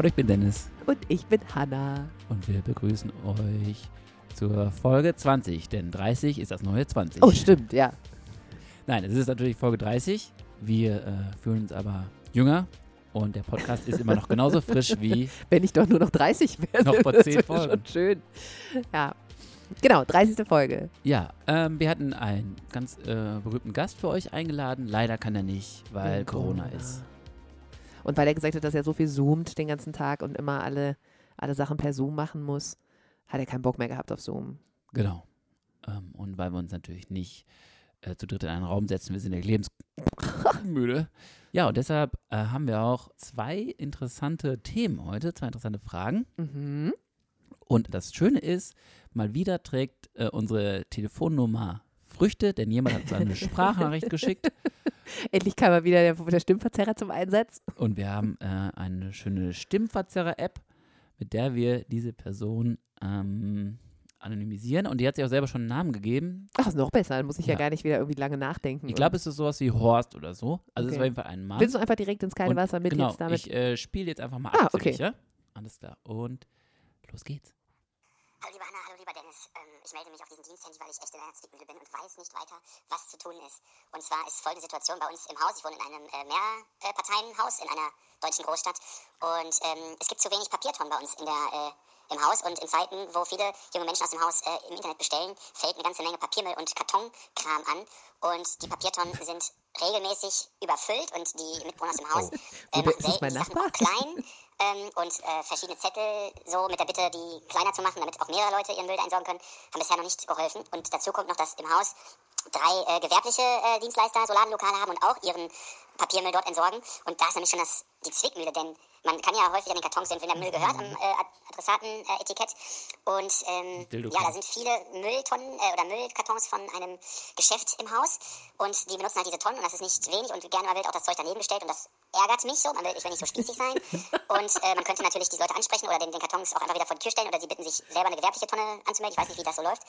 Hallo, ich bin Dennis Und ich bin Hanna. und wir begrüßen euch zur Folge 20, denn 30 ist das neue 20. Oh, stimmt, ja. Nein, es ist natürlich Folge 30. Wir äh, fühlen uns aber jünger und der Podcast ist immer noch genauso frisch wie Wenn ich doch nur noch 30 wäre. Noch vor das 10 wäre Folgen. schon schön. Ja. Genau, 30. Folge. Ja, ähm, wir hatten einen ganz äh, berühmten Gast für euch eingeladen. Leider kann er nicht, weil Corona, Corona. ist. Und weil er gesagt hat, dass er so viel zoomt den ganzen Tag und immer alle, alle Sachen per Zoom machen muss, hat er keinen Bock mehr gehabt auf Zoom. Genau. Ähm, und weil wir uns natürlich nicht äh, zu dritt in einen Raum setzen, wir sind ja lebensmüde. Ja, und deshalb äh, haben wir auch zwei interessante Themen heute, zwei interessante Fragen. Mhm. Und das Schöne ist, mal wieder trägt äh, unsere Telefonnummer Früchte, denn jemand hat uns eine Sprachnachricht geschickt Endlich kam mal wieder der, der Stimmverzerrer zum Einsatz. und wir haben äh, eine schöne Stimmverzerrer-App, mit der wir diese Person ähm, anonymisieren. Und die hat sich auch selber schon einen Namen gegeben. Ach, ist noch besser. Dann muss ich ja, Ja. gar nicht wieder irgendwie lange nachdenken. Ich glaube, es ist sowas wie Horst oder so. Also es ist Okay. auf jeden Fall ein Mann. Willst du einfach direkt ins kalte Wasser mit genau, jetzt damit? ich äh, spiele jetzt einfach mal Ah, ab für okay. dich, ja? Alles klar. Und los geht's. Hallo lieber Hanna, hallo lieber Dennis. Ähm, ich melde mich auf diesen Diensthandy, weil ich echt in einer Zwickmühle bin und weiß nicht weiter, was zu tun ist. Und zwar ist folgende Situation bei uns im Haus. Ich wohne in einem äh, Mehrparteienhaus in einer deutschen Großstadt. Und ähm, es gibt zu wenig Papiertonnen bei uns in der, äh, im Haus. Und in Zeiten, wo viele junge Menschen aus dem Haus äh, im Internet bestellen, fällt eine ganze Menge Papiermüll und Kartonkram an. Und die Papiertonnen sind regelmäßig überfüllt und die Mitbewohner aus dem Haus Wo äh, machen selten Sachen klein ähm, und äh, verschiedene Zettel so mit der Bitte, die kleiner zu machen, damit auch mehrere Leute ihren Müll entsorgen können, haben bisher noch nicht geholfen. Und dazu kommt noch, dass im Haus drei äh, gewerbliche äh, Dienstleister so Ladenlokale haben und auch ihren Papiermüll dort entsorgen. Und da ist nämlich schon das, die Zwickmühle, denn man kann ja häufig an den Kartons sehen, wenn der Müll gehört am äh, Adressaten-Etikett. Und ähm, ja, da sind viele Mülltonnen äh, oder Müllkartons von einem Geschäft im Haus. Und die benutzen halt diese Tonnen und das ist nicht wenig und gerne mal wird auch das Zeug daneben gestellt und das ärgert mich so. Man will, ich will nicht so spießig sein. Und äh, man könnte natürlich diese Leute ansprechen oder den, den Kartons auch einfach wieder vor die Tür stellen oder sie bitten sich selber eine gewerbliche Tonne anzumelden. Ich weiß nicht, wie das so läuft.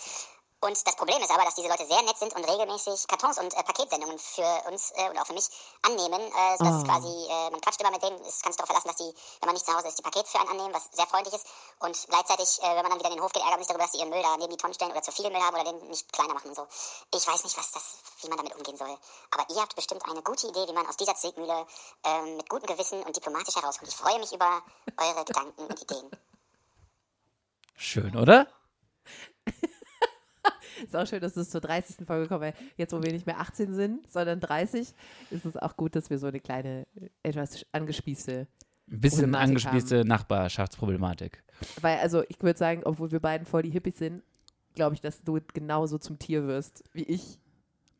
Und das Problem ist aber, dass diese Leute sehr nett sind und regelmäßig Kartons und äh, Paketsendungen für uns äh, und auch für mich annehmen, äh, sodass Oh. quasi, äh, man quatscht immer mit denen, es kannst du darauf verlassen, dass die, wenn man nicht zu Hause ist, die Pakete für einen annehmen, was sehr freundlich ist. Und gleichzeitig, äh, wenn man dann wieder in den Hof geht, ärgert man sich darüber, dass die ihren Müll da neben die Tonnen stellen oder zu viel Müll haben oder den nicht kleiner machen und so. Ich weiß nicht, was das, wie man damit umgehen soll. Aber ihr habt bestimmt eine gute Idee, wie man aus dieser Zwickmühle ähm, mit gutem Gewissen und diplomatisch herauskommt. Ich freue mich über eure Gedanken und Ideen. Schön, oder? Ist auch schön, dass es zur 30. Folge kommt, weil jetzt, wo wir nicht mehr 18 sind, sondern 30, ist es auch gut, dass wir so eine kleine, etwas angespießte. Ein bisschen angespießte Nachbarschaftsproblematik. Weil, also, ich würde sagen, obwohl wir beiden voll die Hippies sind, glaube ich, dass du genauso zum Tier wirst, wie ich,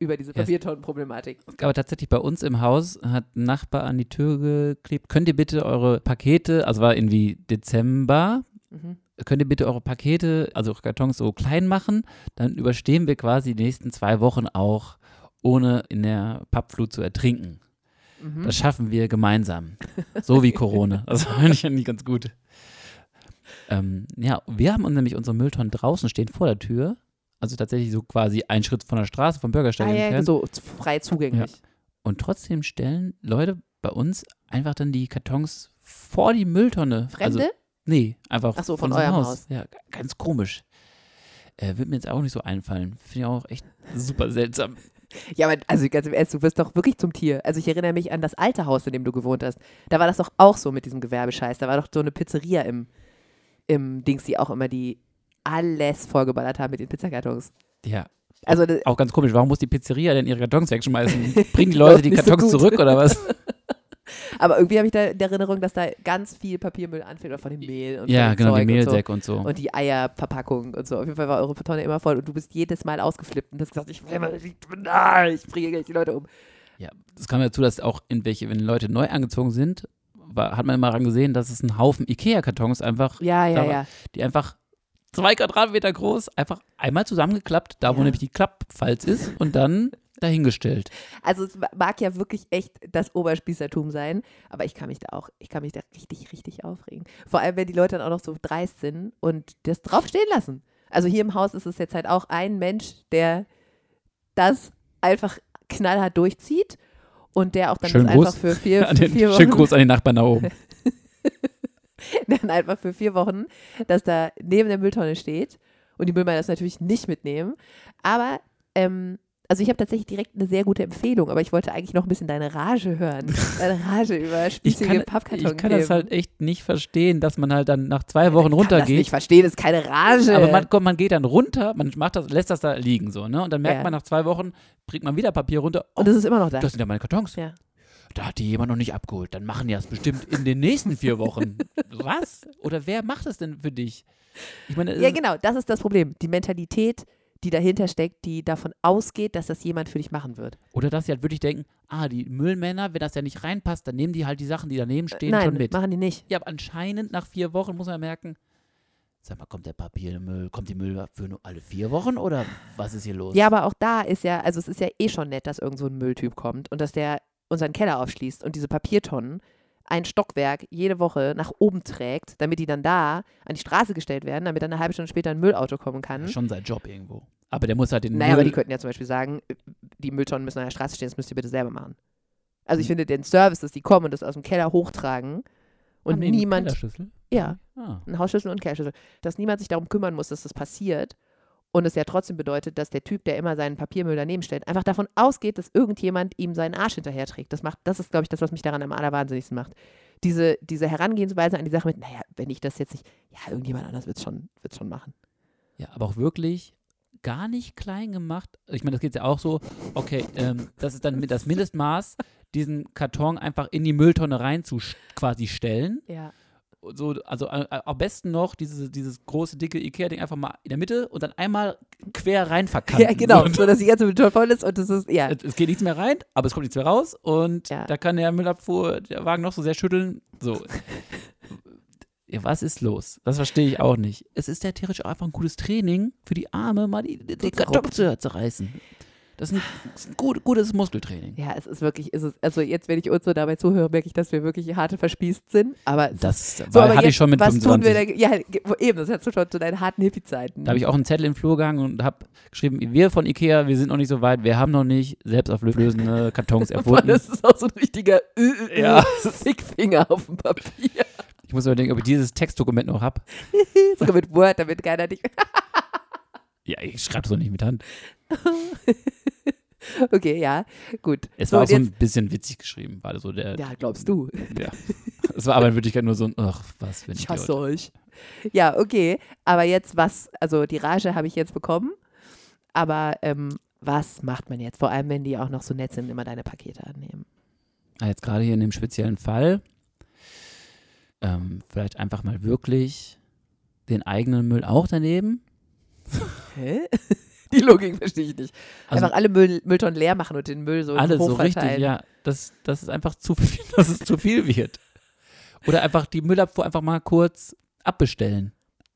über diese. Papiertonnenproblematik. Aber tatsächlich bei uns im Haus hat ein Nachbar an die Tür geklebt. Könnt ihr bitte eure Pakete, also war irgendwie Dezember, Mhm. könnt ihr bitte eure Pakete, also eure Kartons so klein machen, dann überstehen wir quasi die nächsten zwei Wochen auch, ohne in der Pappflut zu ertrinken. Mhm. Das schaffen wir gemeinsam. So wie Corona. Das finde ich eigentlich ganz gut. Ähm, ja, wir haben uns nämlich unsere Mülltonnen draußen stehen vor der Tür. Also tatsächlich so quasi einen Schritt von der Straße, vom Bürgersteig Ah, ja, entfernt. so z- frei zugänglich. Und trotzdem stellen Leute bei uns einfach dann die Kartons vor die Mülltonne. Fremde? Also, nee, einfach Ach so, von unserem eurem Haus. Haus. Ja, ganz komisch. Äh, wird mir jetzt auch nicht so einfallen. Finde ich auch echt super seltsam. Ja, aber also ganz im Ernst, du wirst doch wirklich zum Tier. Also ich erinnere mich an das alte Haus, in dem du gewohnt hast. Da war das doch auch so mit diesem Gewerbescheiß. Da war doch so eine Pizzeria im, im Dings, die auch immer die alles vollgeballert haben mit den Pizzakartons. Ja, Also auch ganz komisch. Warum muss die Pizzeria denn ihre Kartons wegschmeißen? Bringen die Leute die so Kartons gut. zurück oder was? aber irgendwie habe ich da in der Erinnerung, dass da ganz viel Papiermüll anfällt, oder von dem Mehl und ja, genau, die Zeug und so. Mehlsäcke und so. Und die Eierverpackung und so. Auf jeden Fall war eure Tonne immer voll und du bist jedes Mal ausgeflippt und hast gesagt, ich will mal, ich, na, ich bringe gleich die Leute um. Ja, das kam dazu, dass auch in welche, wenn Leute neu angezogen sind, war, hat man immer daran gesehen, dass es ein Haufen Ikea-Kartons einfach, Ja, ja, war- ja. die einfach zwei Quadratmeter groß, einfach einmal zusammengeklappt, da wo Ja. nämlich die Klappfalz ist und dann dahingestellt. Also es mag ja wirklich echt das Oberspießertum sein, aber ich kann mich da auch, ich kann mich da richtig, richtig aufregen. Vor allem, wenn die Leute dann auch noch so dreist sind und das draufstehen lassen. Also hier im Haus ist es jetzt halt auch ein Mensch, der das einfach knallhart durchzieht und der auch dann Schönen das einfach für vier, für den, vier schönen Wochen Gruß an die Nachbarn da oben. dann einfach für vier Wochen, dass da neben der Mülltonne steht und die Müllmänner das natürlich nicht mitnehmen. Aber, ähm, also ich habe tatsächlich direkt eine sehr gute Empfehlung, aber ich wollte eigentlich noch ein bisschen deine Rage hören. Deine Rage über spießige kann, Pappkarton. ich kann das halt echt nicht verstehen, dass man halt dann nach zwei Wochen Ich kann das runtergeht. nicht verstehen, das ist keine Rage. Aber man, kommt, man geht dann runter, man macht das, lässt das da liegen so, ne? Und dann merkt Ja. man nach zwei Wochen, bringt man wieder Papier runter. Oh, und das ist immer noch da. das sind ja meine Kartons. Ja. Da hat die jemand noch nicht abgeholt. Dann machen die das bestimmt in den nächsten vier Wochen. Was? Oder wer macht das denn für dich? Ich meine, Ja, es- genau, das ist das Problem. Die Mentalität, die dahinter steckt, die davon ausgeht, dass das jemand für dich machen wird. oder dass sie halt wirklich denken, ah, die Müllmänner, wenn das ja nicht reinpasst, dann nehmen die halt die Sachen, die daneben stehen, Nein, schon mit. machen die nicht. Ja, aber anscheinend nach vier Wochen muss man merken, sag mal, kommt der Papiermüll, kommt die Müll für nur alle vier Wochen oder was ist hier los? Ja, aber auch da ist ja, also es ist ja eh schon nett, dass irgend so ein Mülltyp kommt und dass der unseren Keller aufschließt und diese Papiertonnen ein Stockwerk jede Woche nach oben trägt, damit die dann da an die Straße gestellt werden, damit dann eine halbe Stunde später ein Müllauto kommen kann. Schon sein Job irgendwo. Aber der muss halt den Naja, aber Müll, die könnten ja zum Beispiel sagen, die Mülltonnen müssen an der Straße stehen, das müsst ihr bitte selber machen. Also ich finde den Service, dass die kommen und das aus dem Keller hochtragen und Haben die einen niemand, Kellerschlüssel? ja, Ah. ein Hausschlüssel und Kehrschlüssel, dass niemand sich darum kümmern muss, dass das passiert. Und es ja trotzdem bedeutet, dass der Typ, der immer seinen Papiermüll daneben stellt, einfach davon ausgeht, dass irgendjemand ihm seinen Arsch hinterher trägt. Das macht, das ist, glaube ich, das, was mich daran am allerwahnsinnigsten macht. Diese, diese Herangehensweise an die Sache mit, naja, wenn ich das jetzt nicht, ja, irgendjemand anders wird es schon, wird's schon machen. Ja, aber auch wirklich gar nicht klein gemacht. Ich meine, das geht ja auch so, okay, ähm, das ist dann mit das Mindestmaß, diesen Karton einfach in die Mülltonne rein zu quasi stellen. Ja. So, also äh, am besten noch dieses, dieses große, dicke Ikea-Ding einfach mal in der Mitte und dann einmal quer rein verkanten. Ja, genau, So, dass die ganze Mülltonne voll ist und das ist, ja. es, es geht nichts mehr rein, aber es kommt nichts mehr raus und Ja. da kann der Müllabfuhr, der Wagen noch so sehr schütteln. So. ja, was ist los? Das verstehe ich auch nicht. Es ist ja theoretisch auch einfach ein gutes Training für die Arme, mal die, die, die Karton zu zerreißen. Das ist ein, das ist ein gut, gutes Muskeltraining. Ja, es ist wirklich, es ist, also jetzt, wenn ich uns so dabei zuhöre, merke ich, dass wir wirklich harte verspießt sind. Aber Das ist, war, aber hatte jetzt, ich schon mit was 25. tun wir denn? Ja, eben, das hast du schon zu deinen harten Hippie-Zeiten. Da habe ich auch einenZettel im Flur gehangen und habe geschrieben, wir von Ikea, wir sind noch nicht so weit, wir haben noch nicht selbstauflösende Kartons erfunden. das ist auch so ein richtiger Ja. Fickfinger auf dem Papier. Ich muss überlegen, ob ich dieses Textdokument noch habe. Sogar mit Word, damit keiner dich. Ja, ich schreibe es doch nicht mit Hand. Okay, ja, gut. Es So, war auch so ein bisschen witzig geschrieben, war so der, ja, glaubst du. ja. Es war aber in Wirklichkeit nur so ein, ach, was ein Ich Idiot. hasse euch. Ja, okay. Aber jetzt was, also die Rage habe ich jetzt bekommen. Aber ähm, was macht man jetzt? Vor allem, wenn die auch noch so nett sind, immer deine Pakete annehmen. Ah, Jetzt gerade hier in dem speziellen Fall, ähm, vielleicht einfach mal wirklich den eigenen Müll auch daneben. Hä? Die Logik verstehe ich nicht. Also- Einfach alle Müll, Mülltonnen leer machen und den Müll so Alles so richtig, ja. Das, das ist einfach zu viel, dass es zu viel wird. Oder einfach die Müllabfuhr einfach mal kurz abbestellen.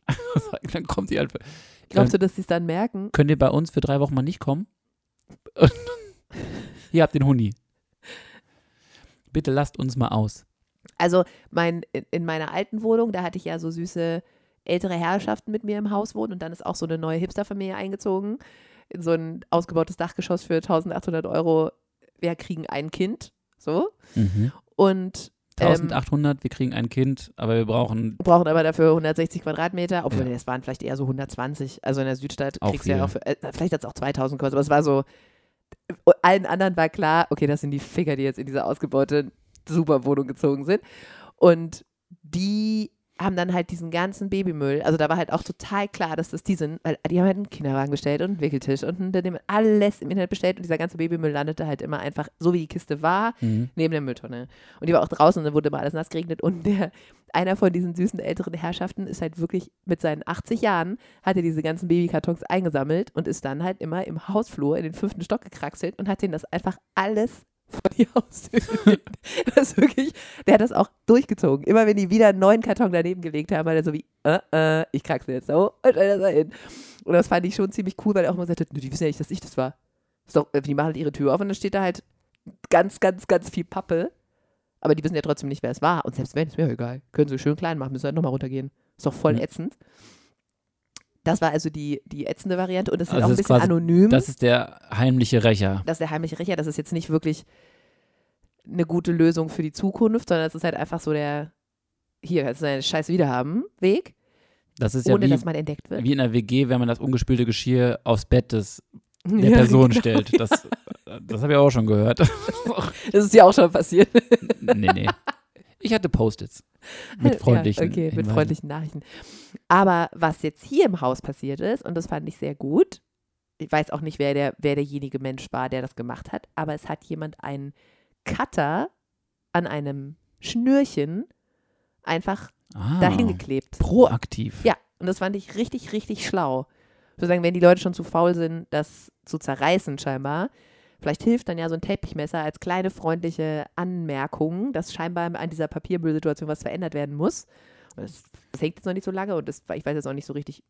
Dann kommt die halt. Glaubst du, dass sie es dann merken? Könnt ihr bei uns für drei Wochen mal nicht kommen? Hier habt den Huni. Bitte lasst uns mal aus. Also mein, in, in meiner alten Wohnung, da hatte ich ja so süße ältere Herrschaften mit mir im Haus wohnen und dann ist auch so eine neue Hipsterfamilie eingezogen in so ein ausgebautes Dachgeschoss für 1800 Euro. Wir kriegen ein Kind, so. Und ähm, 1800, wir kriegen ein Kind, aber wir brauchen brauchen aber dafür 160 Quadratmeter, obwohl Ja. das waren vielleicht eher so 120. Also in der Südstadt Auch kriegst du ja auch, für, äh, vielleicht hat es auch 2000 gekostet, aber es war so, allen anderen war klar, okay, das sind die Ficker, die jetzt in diese ausgebaute Superwohnung gezogen sind. Und die haben dann halt diesen ganzen Babymüll, also da war halt auch total klar, dass das die sind, weil die haben halt einen Kinderwagen bestellt und einen Wickeltisch und ein- die haben alles im Internet bestellt und dieser ganze Babymüll landete halt immer einfach, so wie die Kiste war, Mhm. neben der Mülltonne. Und die war auch draußen und dann wurde immer alles nass geregnet. Und der, einer von diesen süßen älteren Herrschaften ist halt wirklich mit seinen 80 Jahren, hat er diese ganzen Babykartons eingesammelt und ist dann halt immer im Hausflur in den fünften Stock gekraxelt und hat denen das einfach alles vor die Haustür. Das ist wirklich, der hat das auch durchgezogen. Immer wenn die wieder einen neuen Karton daneben gelegt haben, war er so wie, äh, äh, ich kraxel jetzt so und stell das da hin. Und das fand ich schon ziemlich cool, weil er auch immer sagte, "Nö, die wissen ja nicht, dass ich das war. Ist doch, die machen halt ihre Tür auf und dann steht da halt ganz, ganz, ganz viel Pappe. Aber die wissen ja trotzdem nicht, wer es war. Und selbst wenn, ist mir egal. Können sie schön klein machen, müssen halt nochmal runtergehen. Ist doch voll Mhm. ätzend. Das war also die, die ätzende Variante. Und das ist Also auch ein bisschen quasi- anonym. Das ist der heimliche Rächer. das ist der heimliche Rächer. Das ist jetzt nicht wirklich eine gute Lösung für die Zukunft, sondern es ist halt einfach so der, hier kannst du deine Scheiße wiederhaben, Weg, Das ist ja ohne dass man entdeckt wird. wie in einer WG, wenn man das ungespülte Geschirr aufs Bett des, der Ja, Person genau. stellt. Das, das habe ich auch schon gehört. Das ist ja auch schon passiert. nee, nee. Ich hatte Post-its. Mit freundlichen Ja, okay, mit freundlichen Nachrichten. Aber was jetzt hier im Haus passiert ist, und das fand ich sehr gut, ich weiß auch nicht, wer, der, wer derjenige Mensch war, der das gemacht hat, aber es hat jemand einen Cutter an einem Schnürchen einfach Ah, dahin geklebt. proaktiv. Ja, und das fand ich richtig, richtig schlau. Sozusagen, wenn die Leute schon zu faul sind, das zu zerreißen scheinbar, vielleicht hilft dann ja so ein Teppichmesser als kleine freundliche Anmerkung, dass scheinbar an dieser Papiermüllsituation was verändert werden muss. Und das, das hängt jetzt noch nicht so lange und das, ich weiß jetzt auch nicht so richtig,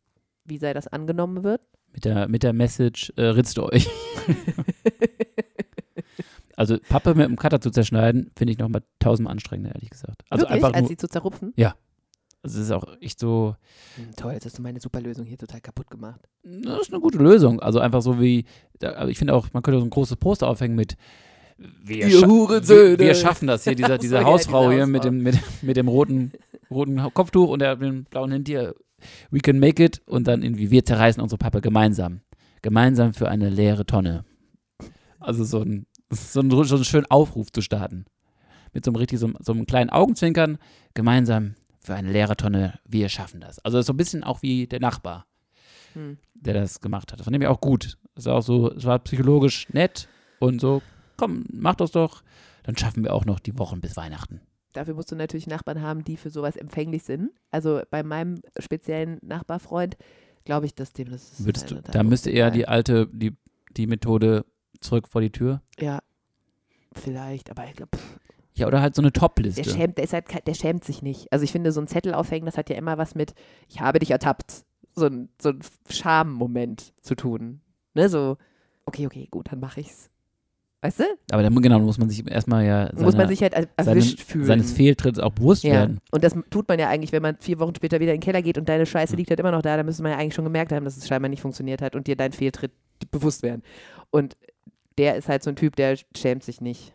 wie sei das angenommen wird. Mit der, mit der Message, äh, ritzt euch. also Pappe mit dem Cutter zu zerschneiden, finde ich nochmal tausendmal anstrengender, ehrlich gesagt. Also Wirklich, einfach als nur, sie zu zerrupfen. Also es ist auch echt so, Hm, toll, jetzt hast du meine super Lösung hier total kaputt gemacht. das ist eine gute Lösung. Also einfach so wie, also ich finde auch, man könnte so ein großes Poster aufhängen mit wir, scha- wir, wir schaffen das hier, dieser, diese Hausfrau hier mit dem, mit, mit dem roten, roten Kopftuch und der, dem blauen Hemd We can make it und dann irgendwie wir zerreißen unsere Pappe gemeinsam. Gemeinsam für eine leere Tonne. Also so ein, so ein, so einen schönen Aufruf zu starten. Mit so einem richtig, so, so einem kleinen Augenzwinkern. Gemeinsam für eine leere Tonne, wir schaffen das. Also so ein bisschen auch wie der Nachbar Hm. der das gemacht hat. Das fand ich auch gut. Das ist auch so, es war psychologisch nett und so, komm, mach das doch. Dann schaffen wir auch noch die Wochen bis Weihnachten. Dafür musst du natürlich Nachbarn haben, die für sowas empfänglich sind. Also bei meinem speziellen Nachbarfreund glaube ich, dass dem das. ist Würdest du, da müsste eher die alte, die, die Methode zurück vor die Tür. Ja, vielleicht, aber ich glaube, Ja, oder halt so eine der Top-Liste. schämt, der, ist halt, der schämt sich nicht. Also ich finde, so ein Zettel aufhängen, das hat ja immer was mit, ich habe dich ertappt, so ein, so ein Schammoment zu tun. Ne, so, okay, okay, gut, dann mache ich's. Weißt du? Aber dann genau, muss man sich erstmal ja Muss man sich halt er- erwischt fühlen. seines Fehltritts auch bewusst ja. werden. Und das tut man ja eigentlich, wenn man vier Wochen später wieder in den Keller geht und deine Scheiße Ja. liegt halt immer noch da, dann müsste man ja eigentlich schon gemerkt haben, dass es scheinbar nicht funktioniert hat und dir dein Fehltritt bewusst werden. Und der ist halt so ein Typ, der schämt sich nicht.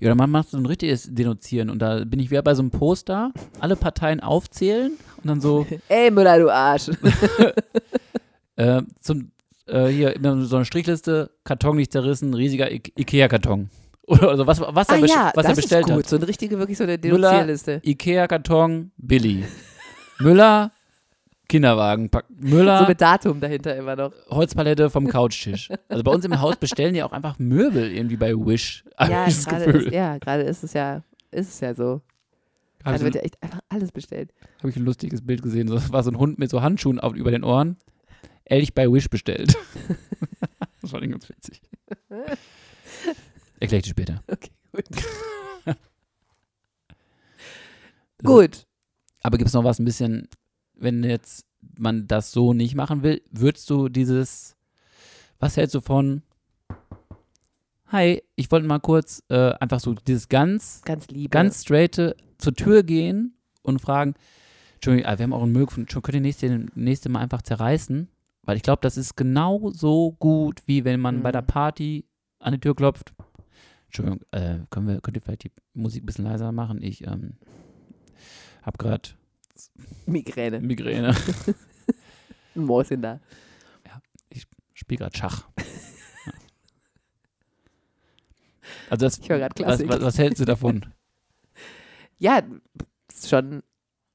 Ja, oder man macht so ein richtiges Denunzieren und da bin ich wieder bei so einem Poster, alle Parteien aufzählen und dann so, Ey, Müller, du Arsch. Äh, zum, äh, hier so eine Strichliste, Karton nicht zerrissen, riesiger I Ikea-Karton. Oder also was, was, er, ah best- ja, was er das bestellt ist gut. hat. So eine richtige, wirklich so eine Denunzierliste. Ikea-Karton, Billy. Müller, Kinderwagen. Pack- Müller, So mit Datum dahinter immer noch. Holzpalette vom Couchtisch. Also bei uns im Haus bestellen die auch einfach Möbel irgendwie bei Wish. Ja, gerade ist, ja, gerade ist es ja, ist es ja so. Habe Also wird ja echt einfach alles bestellt. hab ich ein lustiges Bild gesehen. Das war so ein Hund mit so Handschuhen auf, über den Ohren. Ehrlich bei Wish bestellt. das ich ganz witzig. Erkläre ich dir später. Okay, gut. Gut. Aber gibt es noch was ein bisschen, wenn jetzt man das so nicht machen will, würdest du dieses, was hältst du von, hi, ich wollte mal kurz äh, einfach so dieses ganz, Ganz lieb. ganz straighte zur Tür gehen und fragen, Entschuldigung, ah, wir haben auch einen Müll gefunden, könnt ihr nächste, nächste Mal einfach zerreißen? Weil ich glaube, das ist genauso gut, wie wenn man bei Mhm. der Party an die Tür klopft. Entschuldigung, äh, können wir, könnt ihr vielleicht die Musik ein bisschen leiser machen? Ich ähm, habe gerade Migräne. Migräne. Ein Mäuschen da. Spiel gerade Schach. Ja. Also das, Ich höre gerade Klassik. was, was hältst du davon? Ja, ist schon,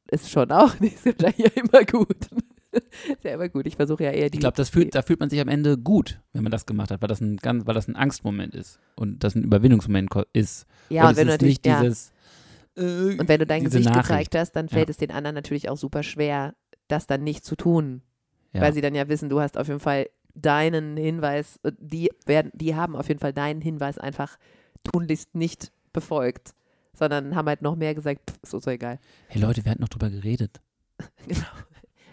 ist schon auch nicht, ist ja immer gut. ist ja immer gut. Ich versuche ja eher die. Ich glaube, das fühlt, da fühlt man sich am Ende gut, wenn man das gemacht hat, weil das ein ganz, weil das ein Angstmoment ist und das ein Überwindungsmoment ist. ja, und es wenn du ist natürlich, nicht ja, dieses äh, und wenn du dein Gesicht Nachricht. gezeigt hast, dann fällt Ja. es den anderen natürlich auch super schwer, das dann nicht zu tun. ja. Weil sie dann ja wissen, du hast auf jeden Fall deinen Hinweis, äh, die werden, die haben auf jeden Fall deinen Hinweis einfach tunlichst nicht befolgt, sondern haben halt noch mehr gesagt, pff, ist uns doch egal. Hey Leute, wir hatten noch drüber geredet. Genau.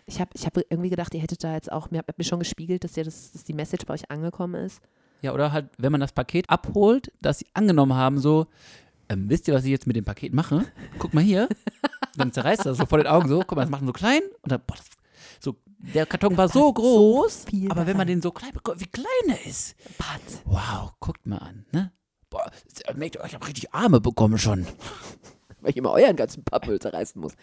Ich habe ich hab irgendwie gedacht, ihr hättet da jetzt auch, mir habt mir schon gespiegelt, dass, ihr das, dass die Message bei euch angekommen ist. Ja, oder halt, wenn man das Paket abholt, dass sie angenommen haben, so, ähm, wisst ihr, was ich jetzt mit dem Paket mache? Guck mal hier. Dann zerreißt das so vor den Augen so, guck mal, das macht man so klein und dann, boah, das, so, der Karton war so groß, so viel aber wenn man den so klein bekommt, wie klein er ist. Pat. Wow, guckt mal an, ne? Boah, merkt ihr, ich habe richtig Arme bekommen schon. weil ich immer euren ganzen Pappmüll zerreißen muss.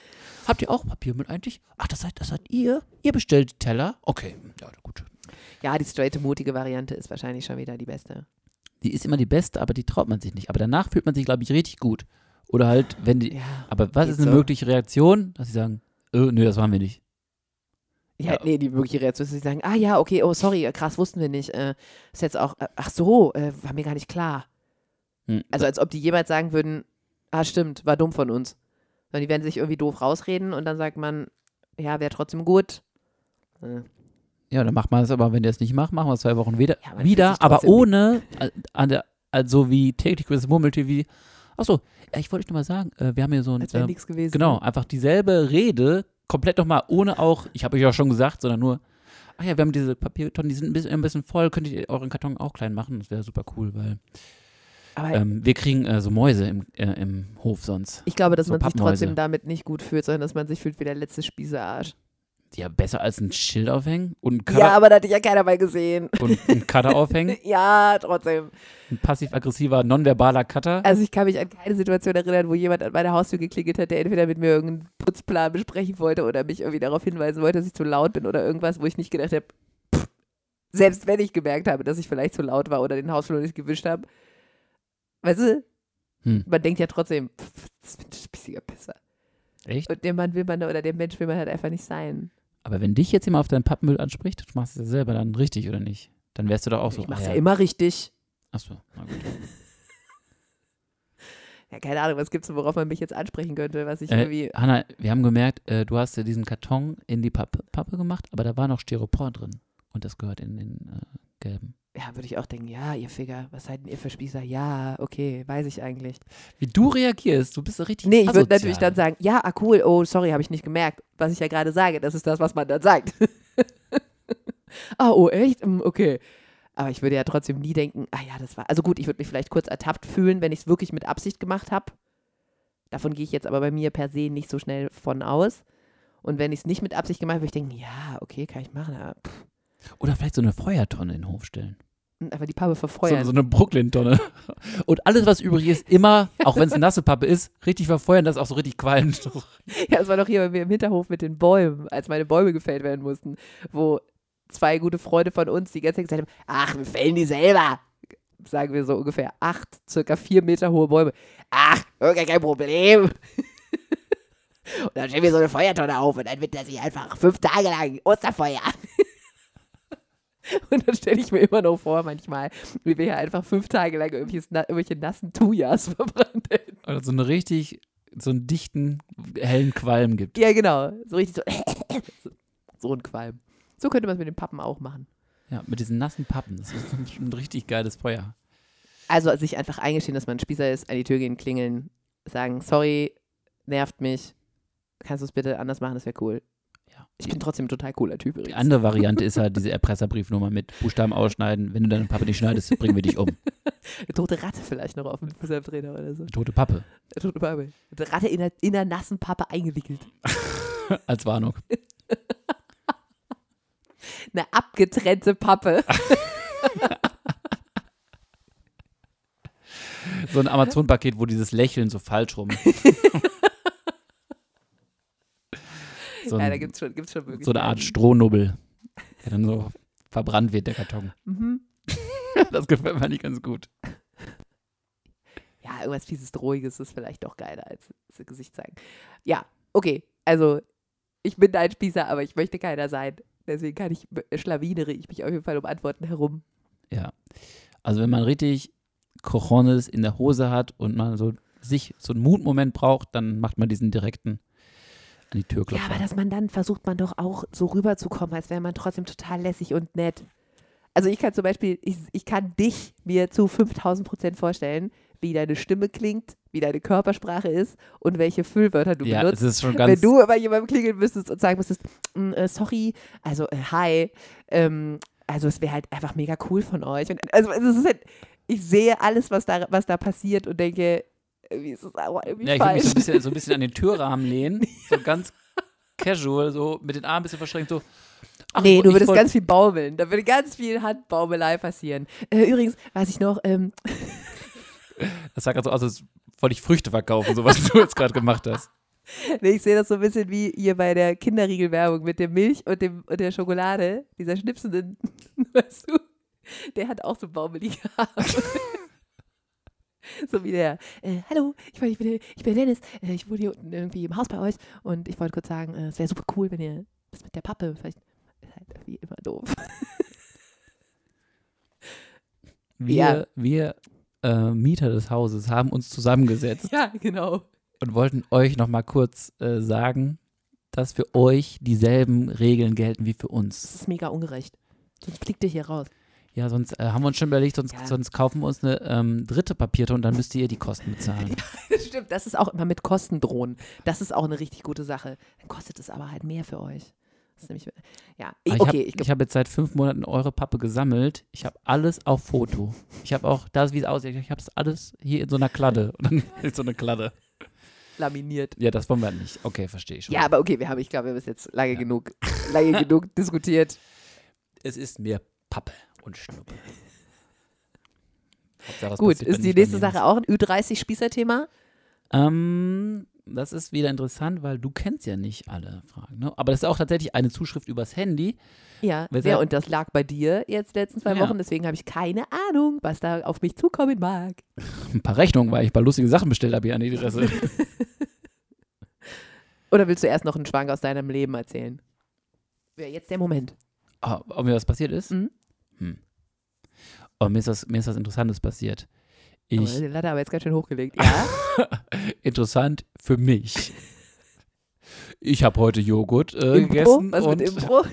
Habt ihr auch Papiermüll eigentlich? Ach, das seid, das seid ihr? Ihr bestellt Teller? Okay, ja, gut. Ja, die straighte, mutige Variante ist wahrscheinlich schon wieder die beste. Die ist immer die beste, aber die traut man sich nicht. Aber danach fühlt man sich, glaube ich, richtig gut. Oder halt, wenn die. Ja, Aber was ist eine so. mögliche Reaktion? Dass sie sagen, äh, nö, das waren wir nicht. ja, Ja. nee, die wirkliche Reaktion ist, dass sie sagen, ah ja, okay, oh sorry, krass, wussten wir nicht. Äh, ist jetzt auch, äh, ach so, äh, war mir gar nicht klar. Hm. Also als ob die jemals sagen würden, ah stimmt, war dumm von uns. Sondern die werden sich irgendwie doof rausreden und dann sagt man, ja, wäre trotzdem gut. Äh, Ja, dann macht man es aber, wenn der es nicht macht, machen wir es zwei Wochen wieder. Ja, fühlt wieder, aber ohne, äh, an der, also wie täglich Murmeltier, wie, achso, ich wollte euch nur mal sagen, äh, wir haben hier so ein, als wäre ähm, nichts gewesen. genau, einfach dieselbe Rede, komplett nochmal, ohne auch, ich habe euch ja schon gesagt, sondern nur, ach ja, wir haben diese Papiertonnen, die sind ein bisschen, ein bisschen voll, könntet ihr euren Karton auch klein machen? Das wäre super cool, weil Aber ähm, wir kriegen äh, so Mäuse im, äh, im Hof sonst. ich glaube, dass so man sich trotzdem damit nicht gut fühlt, sondern dass man sich fühlt wie der letzte Spießearsch. Ja, besser als ein Schild aufhängen und ein Cutter, Ja, aber da hat dich ja keiner mal gesehen. und ein Cutter aufhängen, Ja, trotzdem. ein passiv-aggressiver, nonverbaler Cutter. Also ich kann mich an keine Situation erinnern, wo jemand an meine Haustür geklingelt hat, der entweder mit mir irgendeinen Putzplan besprechen wollte oder mich irgendwie darauf hinweisen wollte, dass ich zu laut bin oder irgendwas, wo ich nicht gedacht habe, pff, selbst wenn ich gemerkt habe, dass ich vielleicht zu laut war oder den Hausflur nicht gewischt habe. Weißt du, Hm. man denkt ja trotzdem, pff, das ist ein spießiger Pisser. Echt? Und der Mann will man oder der Mensch will man halt einfach nicht sein. Aber wenn dich jetzt jemand auf deinen Pappmüll anspricht, du machst es ja selber dann richtig, oder nicht? Dann wärst du doch auch so. ich mach's ah, ja immer richtig. Achso, na gut. Ja, keine Ahnung, was gibt's, denn, worauf man mich jetzt ansprechen könnte, was ich Äh, irgendwie. Hanna, wir haben gemerkt, äh, du hast ja diesen Karton in die Pappe, Pappe gemacht, aber da war noch Styropor drin. Und das gehört in den äh, gelben. Ja, würde ich auch denken, ja, ihr Ficker, was seid denn ihr für Spießer? Ja, okay, weiß ich eigentlich. Wie du reagierst, du bist so richtig Nee, ich würde natürlich dann sagen, ja, ah, cool, oh, sorry, habe ich nicht gemerkt. Was ich ja gerade sage, das ist das, was man dann sagt. ah, oh, echt? Hm, Okay. Aber ich würde ja trotzdem nie denken, ah ja, das war. Also gut, ich würde mich vielleicht kurz ertappt fühlen, wenn ich es wirklich mit Absicht gemacht habe. Davon gehe ich jetzt aber bei mir per se nicht so schnell von aus. Und wenn ich es nicht mit Absicht gemacht habe, würde ich denken, ja, okay, kann ich machen. Aber, pff, Oder vielleicht so eine Feuertonne in den Hof stellen. einfach die Pappe So, verfeuern. so eine Brooklyn-Tonne. Und alles, was übrig ist, immer, auch wenn es eine nasse Pappe ist, richtig verfeuern, dass es auch so richtig qualmt. Ja, das war doch hier bei mir im Hinterhof mit den Bäumen, als meine Bäume gefällt werden mussten, wo zwei gute Freunde von uns die ganze Zeit gesagt haben, ach, wir fällen die selber. Sagen wir so ungefähr acht, circa vier Meter hohe Bäume. Ach, okay, kein Problem. und dann stellen wir so eine Feuertonne auf und dann wird das sich einfach fünf Tage lang Osterfeuer. Und dann stelle ich mir immer noch vor, manchmal, wie wir hier einfach fünf Tage lang irgendwelche nassen Tujas verbrannt hätten. Oder so eine richtig, so einen dichten, hellen Qualm gibt. Ja, genau. So richtig so. so ein Qualm. So könnte man es mit den Pappen auch machen. Ja, mit diesen nassen Pappen. Das ist ein richtig geiles Feuer. Also sich einfach eingestehen, dass man ein Spießer ist, an die Tür gehen, klingeln, sagen, sorry, nervt mich. Kannst du es bitte anders machen, das wäre cool. Ich bin trotzdem ein total cooler Typ Die übrigens. andere Variante ist halt diese Erpresserbriefnummer mit Buchstaben ausschneiden. Wenn du deine Pappe nicht schneidest, bringen wir dich um. Eine tote Ratte vielleicht noch auf dem Fußabtrainer oder so. Tote Pappe. Eine tote Pappe. Eine Ratte in einer, in einer nassen Pappe eingewickelt. Als Warnung. Eine abgetrennte Pappe. So ein Amazon-Paket, wo dieses Lächeln so falsch rum. so, ja, da ein, gibt es schon, gibt's schon so eine Art Strohnubbel, der dann so verbrannt wird, der Karton. Mhm. Das gefällt mir nicht ganz gut. Ja, irgendwas fieses, drohiges ist vielleicht doch geiler als das Gesicht zeigen. Ja, okay. Also, ich bin ein Spießer, aber ich möchte keiner sein. Deswegen kann ich, schlawinere ich mich auf jeden Fall um Antworten herum. Ja. Also wenn man richtig Cojones in der Hose hat und man so sich so einen Mutmoment braucht, dann macht man diesen direkten an die Tür Ja, klopfen. aber dass man dann versucht man doch auch so rüberzukommen, als wäre man trotzdem total lässig und nett. Also ich kann zum Beispiel, ich, ich kann dich mir zu 5000 Prozent vorstellen, wie deine Stimme klingt, wie deine Körpersprache ist und welche Füllwörter du ja, benutzt. es ist schon Wenn ganz. du bei jemandem klingeln müsstest und sagen müsstest, "Mm, äh, sorry, also äh, hi, ähm, also es wäre halt einfach mega cool von euch. Und, also es ist halt, ich sehe alles, was da, was da passiert und denke, wie ist es aber irgendwie ja, ich würde mich falsch. so ein, bisschen, so ein bisschen an den Türrahmen lehnen, so ganz casual, so mit den Armen ein bisschen verschränkt, so. ach, nee, du würdest ganz viel baumeln. Da würde ganz viel Handbaumelei passieren. Äh, übrigens, weiß ich noch, ähm, Das sah gerade so aus, als wollte ich Früchte verkaufen, so was du jetzt gerade gemacht hast. Nee, ich sehe das so ein bisschen wie hier bei der Kinderriegelwerbung mit der Milch und, dem, und der Schokolade, dieser schnipsenden, weißt du, der hat auch so baumelige Haare. so wie der, äh, hallo, ich bin, ich bin, ich bin Dennis, äh, ich wohne hier unten irgendwie im Haus bei euch und ich wollte kurz sagen, äh, es wäre super cool, wenn ihr das mit der Pappe, vielleicht ist halt wie immer doof. Wir, Ja. wir äh, Mieter des Hauses haben uns zusammengesetzt ja, genau. und wollten euch noch mal kurz äh, sagen, dass für euch dieselben Regeln gelten wie für uns. Das ist mega ungerecht. Sonst fliegt ihr hier raus. Ja, sonst äh, haben wir uns schon überlegt, sonst, Ja. sonst kaufen wir uns eine ähm, dritte Papiertonne und dann müsst ihr die Kosten bezahlen. Das stimmt, das ist auch immer mit Kosten drohen. Das ist auch eine richtig gute Sache. Dann kostet es aber halt mehr für euch. Nämlich, ja, ich, okay, ich ich, habe hab jetzt seit fünf Monaten eure Pappe gesammelt. Ich habe alles auf Foto. Ich habe auch das, wie es aussieht. Ich habe das alles hier in so einer Kladde. Und dann ist so eine Kladde. laminiert. Ja, das wollen wir nicht. Okay, verstehe ich schon. Ja, aber okay, wir haben, ich glaube, wir haben es jetzt lange Ja. genug, lange genug diskutiert. Es ist mir Pappe und Schnuppe. Hauptsache, Gut, ist die nächste. Sache auch ein Ü30-Spießer-Thema? Ähm, das ist wieder interessant, weil du kennst ja nicht alle Fragen. Ne? Aber das ist auch tatsächlich eine Zuschrift übers Handy. Ja, ja, und das lag bei dir jetzt letzten zwei Ja. Wochen, deswegen habe ich keine Ahnung, was da auf mich zukommen mag. Ein paar Rechnungen, weil ich ein paar lustige Sachen bestellt habe hier an die Adresse. Oder willst du erst noch einen Schwank aus deinem Leben erzählen? Wäre jetzt der Moment. Ah, ob mir was passiert ist? Mhm. Hm. Oh, mir ist, was, mir ist was Interessantes passiert. Oh, Ich, die Latte aber jetzt ganz schön hochgelegt. Ja? interessant für mich. Ich habe heute Joghurt äh, Impro? gegessen Was und mit Impro?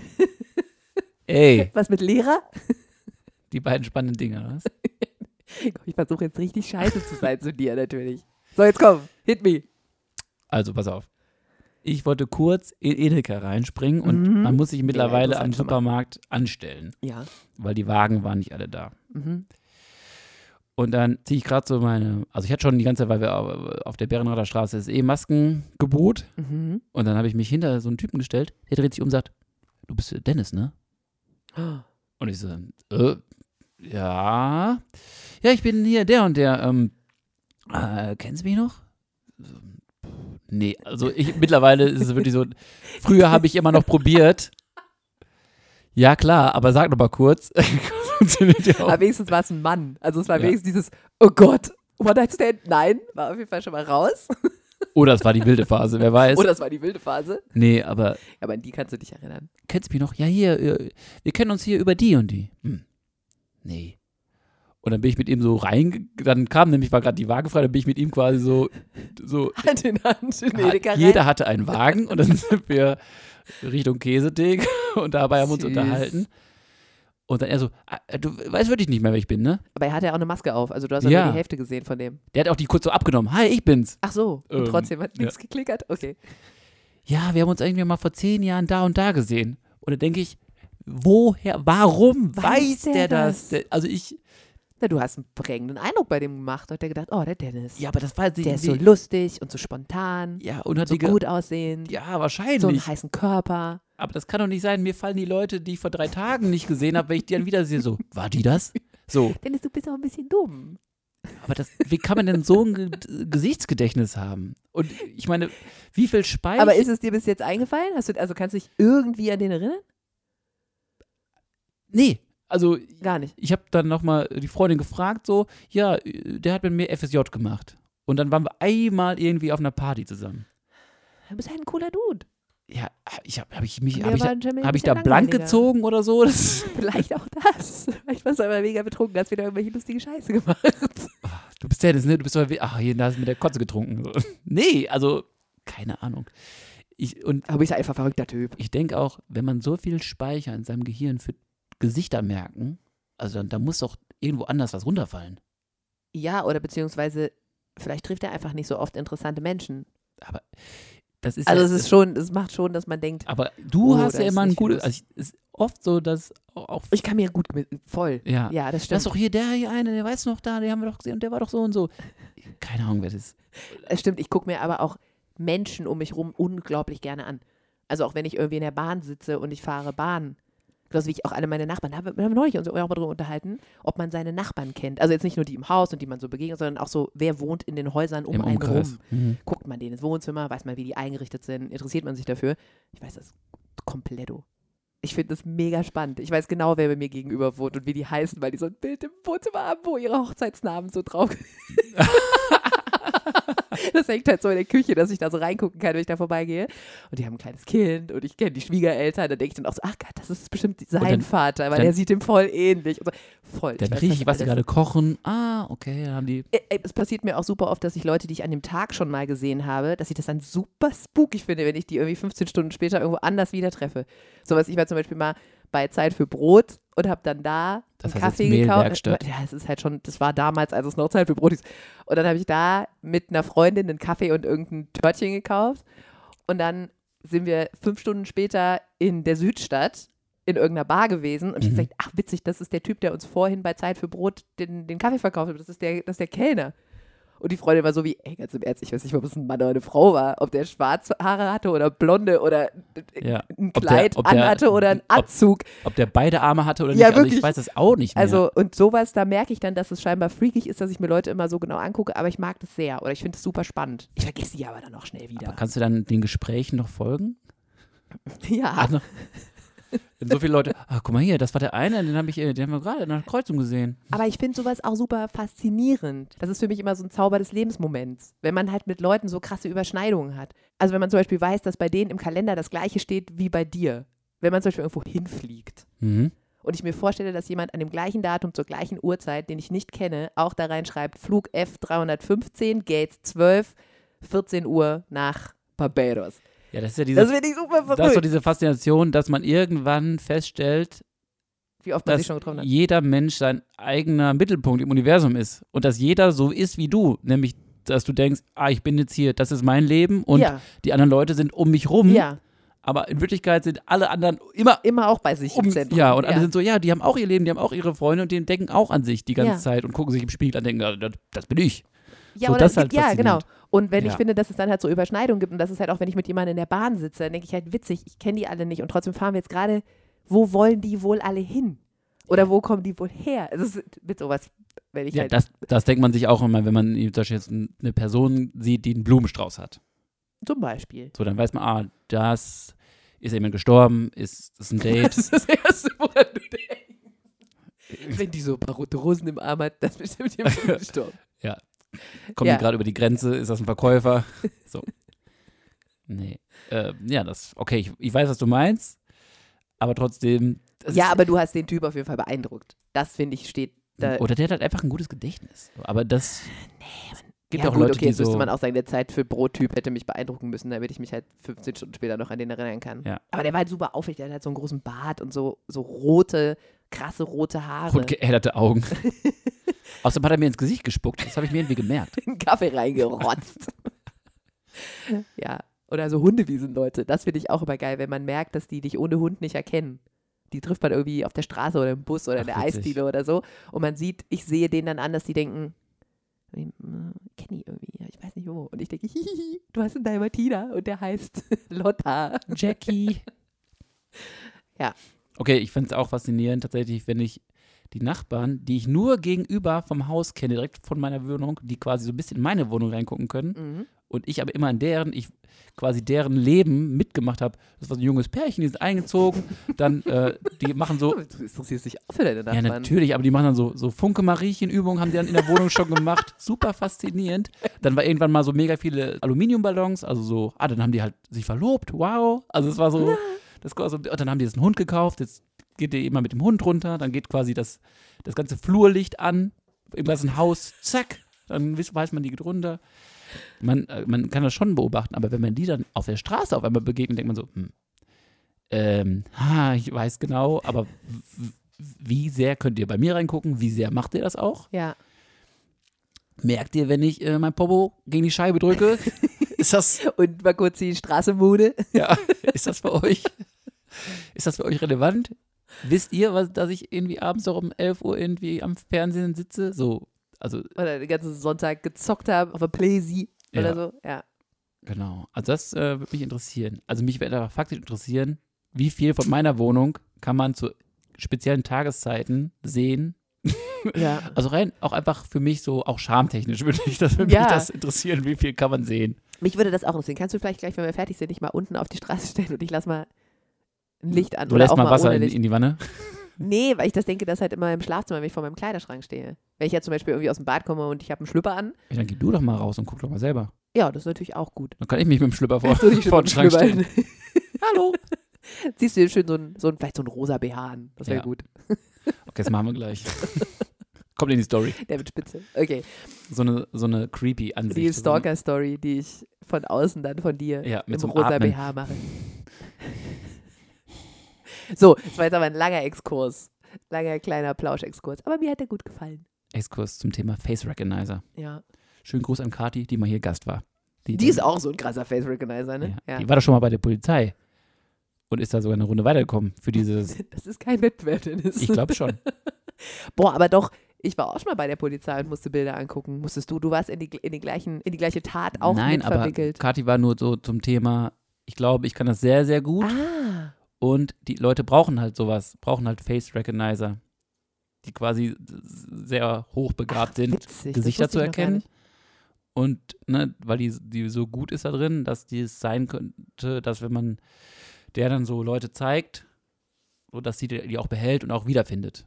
ey, Was mit Lehrer? die beiden spannenden Dinge. Was? Ich versuche jetzt richtig scheiße zu sein zu dir natürlich. So, jetzt komm, hit me. Also pass auf. Ich wollte kurz in Edeka reinspringen und Mhm. man muss sich mittlerweile am schon mal. Supermarkt anstellen, Ja. weil die Wagen waren nicht alle da. Mhm. Und dann ziehe ich gerade so meine, also ich hatte schon die ganze Zeit, weil wir au- auf der Bärenrader Straße ist eh Maskengebot. Mhm. Und dann habe ich mich hinter so einen Typen gestellt, der dreht sich um und sagt, du bist Dennis, ne? Und ich so, äh, ja. Ja, ich bin hier der und der. Ähm, äh, kennst du mich noch? So, Nee, also ich, mittlerweile ist es wirklich so, früher habe ich immer noch probiert. Ja, klar, aber sag noch mal kurz. Ja. Aber wenigstens war es ein Mann. Also es war Ja. wenigstens dieses, oh Gott, One Night Stand. Nein, war auf jeden Fall schon mal raus. Oder es war die wilde Phase, wer weiß. Oder es war die wilde Phase. nee, aber Aber an die kannst du dich erinnern. kennst du mich noch? Ja, hier, äh, wir kennen uns hier über die und die. Hm. Nee. Und dann bin ich mit ihm so rein, dann kam nämlich, war gerade die Waage frei, dann bin ich mit ihm quasi so, so Hand in Hand in Edeka rein. jeder hatte einen Wagen und dann sind wir Richtung Käsethek und dabei haben wir uns unterhalten. Und dann er so, ah, du weißt wirklich nicht mehr, wer ich bin, ne? Aber er hatte ja auch eine Maske auf. Also du hast ja Ja. nur die Hälfte gesehen von dem. Der hat auch die kurz so abgenommen. Hi, ich bin's. Ach so. Und Ähm, trotzdem hat ja. nichts geklickert. Okay. Ja, wir haben uns irgendwie mal vor zehn Jahren da und da gesehen. Und dann denke ich, woher, warum Weiß weiß, der das? das? Also ich, Na, du hast einen prägenden Eindruck bei dem gemacht. Hat der gedacht, oh, der Dennis. ja, aber das war der ist so lustig und so spontan. Ja, und hat so gut aussehend. Ja, wahrscheinlich. so einen heißen Körper. Aber das kann doch nicht sein. Mir fallen die Leute, die ich vor drei Tagen nicht gesehen habe, wenn ich die dann wieder sehe, so, war die das? So, Dennis, du bist auch ein bisschen dumm. aber das, wie kann man denn so ein Ge Gesichtsgedächtnis haben? Und ich meine, wie viel Speicher? Aber ist es dir bis jetzt eingefallen? Hast du, also kannst du dich irgendwie an den erinnern? nee, also Gar nicht. ich habe dann nochmal die Freundin gefragt, so, ja, der hat mit mir FSJ gemacht. Und dann waren wir einmal irgendwie auf einer Party zusammen. Du bist halt ein cooler Dude. Ja, ich habe hab ich mich, der ich, war da- hab ich da blank gezogen oder so? Das, Vielleicht auch das. Vielleicht warst du aber mega betrunken, hast wieder irgendwelche lustige Scheiße gemacht. du bist Dennis, ne? Du bist doch, ach, hier, da hast du mit der Kotze getrunken. Nee, also, keine Ahnung. Ich, und Aber ich bin einfach ein verrückter Typ. ich denke auch, wenn man so viel Speicher in seinem Gehirn für Gesichter merken, also dann, da muss doch irgendwo anders was runterfallen. Ja, oder beziehungsweise vielleicht trifft er einfach nicht so oft interessante Menschen. Aber das ist Also ja, es ist schon, es macht schon, dass man denkt, Aber du Oh, hast ja immer ein gutes, also es ist oft so, dass auch, ich kann mir gut mit, voll. ja, Ja, das das stimmt. ist doch hier der hier eine, der weiß noch da, den haben wir doch gesehen und der war doch so und so. Keine Ahnung, wer das ist. Es stimmt, ich gucke mir aber auch Menschen um mich rum unglaublich gerne an. Also auch wenn ich irgendwie in der Bahn sitze und ich fahre Bahn, Genauso wie ich auch alle meine Nachbarn, da haben wir haben neulich uns auch mal drüber unterhalten, ob man seine Nachbarn kennt. Also jetzt nicht nur die im Haus und die man so begegnet, sondern auch so, wer wohnt in den Häusern um Im einen Umkreis. rum. Mhm. Guckt man denen ins Wohnzimmer, weiß man, wie die eingerichtet sind, interessiert man sich dafür. Ich weiß das kompletto. Ich finde das mega spannend. Ich weiß genau, wer bei mir gegenüber wohnt und wie die heißen, weil die so ein Bild im Wohnzimmer haben, wo ihre Hochzeitsnamen so drauf. das hängt halt so in der Küche, dass ich da so reingucken kann, wenn ich da vorbeigehe. Und die haben ein kleines Kind und ich kenne die Schwiegereltern. Da denke ich dann auch so, ach Gott, das ist bestimmt sein dann- Vater, weil der sieht ihm voll ähnlich. So, voll. Dann rieche ich, was sie gerade kochen. Ah, okay, dann haben die. Es passiert mir auch super oft, dass ich Leute, die ich an dem Tag schon mal gesehen habe, dass ich das dann super spooky finde, wenn ich die irgendwie 15 Stunden später irgendwo anders wieder treffe. So was, ich war zum Beispiel mal bei Zeit für Brot und habe dann da Das einen Kaffee gekauft. Ja, es ist halt schon, das war damals, als es noch Zeit für Brot hieß. Und dann habe ich da mit einer Freundin einen Kaffee und irgendein Törtchen gekauft. Und dann sind wir fünf Stunden später in der Südstadt in irgendeiner Bar gewesen und ich Mhm. gesagt, ach witzig, das ist der Typ, der uns vorhin bei Zeit für Brot den, den Kaffee verkauft hat. Das ist der, das ist der Kellner. Und die Freundin war so wie, ey, ganz im Ernst, ich weiß nicht, ob es ein Mann oder eine Frau war, ob der schwarze Haare hatte oder blonde oder Ja. ein Ob der- Kleid ob der- anhatte oder einen ob- Anzug. Ob der beide Arme hatte oder Ja, nicht. Also ich wirklich. weiß das auch nicht mehr. Also, und sowas, da merke ich dann, dass es scheinbar freakig ist, dass ich mir Leute immer so genau angucke, aber ich mag das sehr oder ich finde es super spannend. Ich vergesse die aber dann auch schnell wieder. Aber kannst du dann den Gesprächen noch folgen? ja. Ach, noch- Wenn so viele Leute, ach guck mal hier, das war der eine, den habe ich, äh, den haben wir gerade in der Kreuzung gesehen. Aber ich finde sowas auch super faszinierend. Das ist für mich immer so ein Zauber des Lebensmoments, wenn man halt mit Leuten so krasse Überschneidungen hat. Also wenn man zum Beispiel weiß, dass bei denen im Kalender das gleiche steht wie bei dir. Wenn man zum Beispiel irgendwo hinfliegt Mhm. und ich mir vorstelle, dass jemand an dem gleichen Datum zur gleichen Uhrzeit, den ich nicht kenne, auch da reinschreibt, Flug F315, Gates 12, 14 Uhr nach Barbados. Ja, das ist ja Das diese, finde ich super das ist so verrückt. diese Faszination, dass man irgendwann feststellt, Wie oft man dass sich schon getroffen hat. jeder Mensch sein eigener Mittelpunkt im Universum ist und dass jeder so ist wie du, nämlich dass du denkst, ah, ich bin jetzt hier, das ist mein Leben und ja, die anderen Leute sind um mich rum, ja, aber in Wirklichkeit sind alle anderen immer immer auch bei sich um, im Zentrum. ja und alle sind so, ja, die haben auch ihr Leben, die haben auch ihre Freunde und die denken auch an sich die ganze Ja. Zeit und gucken sich im Spiegel an und denken, ja, das, das bin ich. Ja, So, das halt gibt, ja, genau. Und wenn ich Ja. finde, dass es dann halt so Überschneidungen gibt und das ist halt auch, wenn ich mit jemandem in der Bahn sitze, dann denke ich halt witzig, ich kenne die alle nicht und trotzdem fahren wir jetzt gerade, wo wollen die wohl alle hin? Oder wo kommen die wohl her? Also es ist mit sowas, wenn ich Ja, halt das, das denkt man sich auch immer, wenn man zum Beispiel jetzt ein- eine Person sieht, die einen Blumenstrauß hat. zum Beispiel. So, dann weiß man, ah, das ist jemand gestorben, ist das ist ein Date. Das ist das Erste, woran du denkst. Wenn die so ein paar rote Rosen im Arm hat, das ist bestimmt jemand gestorben. Kommt Ja. die gerade über die Grenze, ist das ein Verkäufer? So. Nee. Äh, ja, das, okay, ich, ich weiß, was du meinst, aber trotzdem. Ja, aber du hast den Typ auf jeden Fall beeindruckt. Das finde ich steht da. Oder der hat halt einfach ein gutes Gedächtnis. Aber das gibt ja, auch gut, Leute, okay, jetzt müsste so. man auch sagen, der Zeit für Brottyp hätte mich beeindrucken müssen, damit ich mich halt 15 Stunden später noch an den erinnern kann. Ja. Aber der war halt super aufrecht, der hat halt so einen großen Bart und so, so rote, krasse rote Haare. Und geänderte Augen. Außerdem hat er mir ins Gesicht gespuckt. Das habe ich mir irgendwie gemerkt. in den Kaffee reingerotzt. ja, oder so Hundewiesenleute. Das finde ich auch immer geil, wenn man merkt, dass die dich ohne Hund nicht erkennen. Die trifft man irgendwie auf der Straße oder im Bus oder in der. Eisdiele oder so. Und man sieht, ich sehe denen dann an, dass die denken, kenne ich irgendwie, ich weiß nicht wo. Und ich denke, hihihi, du hast einen Dalmatiner und der heißt Lotta. Jackie. Ja. Okay, ich finde es auch faszinierend, tatsächlich, wenn ich die Nachbarn, die ich nur gegenüber vom Haus kenne, direkt von meiner Wohnung, die quasi so ein bisschen in meine Wohnung reingucken können Mhm. und ich aber immer in deren, ich quasi deren Leben mitgemacht habe. Das war so ein junges Pärchen, die sind eingezogen, dann, äh, die machen so, Du interessierst dich auch für deine ja Nachbarn. natürlich, aber die machen dann so, so Funke-Mariechen-Übungen, haben die dann in der Wohnung schon gemacht. Super faszinierend. Dann war irgendwann mal so mega viele Aluminiumballons, also so, ah, dann haben die halt sich verlobt, wow. Also es war so, das war so, und dann haben die jetzt einen Hund gekauft, jetzt geht der immer mit dem Hund runter, dann geht quasi das, das ganze Flurlicht an, im ganzen Haus, zack, dann weiß man, die geht runter. Man, äh, man kann das schon beobachten, aber wenn man die dann auf der Straße auf einmal begegnet, denkt man so, hm, ähm, ha, ich weiß genau, aber wie sehr könnt ihr bei mir reingucken? Wie sehr macht ihr das auch? Ja. Merkt ihr, wenn ich äh, mein Popo gegen die Scheibe drücke? ist das, Und mal kurz die Straße Mude. ja, ist das für euch? Ist das für euch relevant? Wisst ihr, was, dass ich irgendwie abends auch um 11 Uhr irgendwie am Fernsehen sitze? So, also Oder den ganzen Sonntag gezockt haben auf der Playsee oder Ja. so. Ja. Genau. Also das äh, würde mich interessieren. Also mich würde faktisch interessieren, wie viel von meiner Wohnung kann man zu speziellen Tageszeiten sehen. Ja. Also rein auch einfach für mich so, auch schamtechnisch würde ich das, würde Ja. mich das interessieren, wie viel kann man sehen. Mich würde das auch interessieren. Kannst du vielleicht gleich, wenn wir fertig sind, dich mal unten auf die Straße stellen und ich lass mal ein Licht an? Du lässt mal Wasser in, in die Wanne. Nee, weil ich das denke, das halt immer im Schlafzimmer, wenn ich vor meinem Kleiderschrank stehe. Wenn ich jetzt zum Beispiel irgendwie aus dem Bad komme und ich habe einen Schlüpper an, Ja, dann geh du doch mal raus und guck doch mal selber. ja, das ist natürlich auch gut. Dann kann ich mich mit dem Schlüpper vor, vor den Schrank stellen. Hallo. Ziehst du dir schön so ein, so ein, vielleicht so ein rosa BH an. Das wäre Ja. gut. Okay, das machen wir gleich. Kommt in die Story. Der wird spitze. Okay. So eine, so eine creepy Ansicht. Die Stalker-Story, die ich von außen dann von dir Ja, mit im so rosa Atmen. BH mache. So, das war jetzt aber ein langer Exkurs. Langer, kleiner Plauschexkurs. Aber mir hat der gut gefallen. Exkurs zum Thema Face Recognizer. Ja. Schönen Gruß an Kati, die mal hier Gast war. Die ist auch so ein krasser Face Recognizer, ne? Ja. Die war doch schon mal bei der Polizei und ist da sogar eine Runde weitergekommen für dieses. Das ist kein Wettbewerb, Dennis. Ich glaube schon. Boah, aber doch, ich war auch schon mal bei der Polizei und musste Bilder angucken. Musstest du? Du warst in die, in die, gleichen, in die gleiche Tat auch Nein, mit aber verwickelt. Kati war nur so zum Thema. Ich glaube, ich kann das sehr, sehr gut. Ah, Und die Leute brauchen halt sowas, brauchen halt Face Recognizer, die quasi sehr hochbegabt sind, witzig. Das Gesichter zu erkennen. Und ne, weil die, die so gut ist da drin, dass die es sein könnte, dass wenn man der dann so Leute zeigt, so dass sie die auch behält und auch wiederfindet.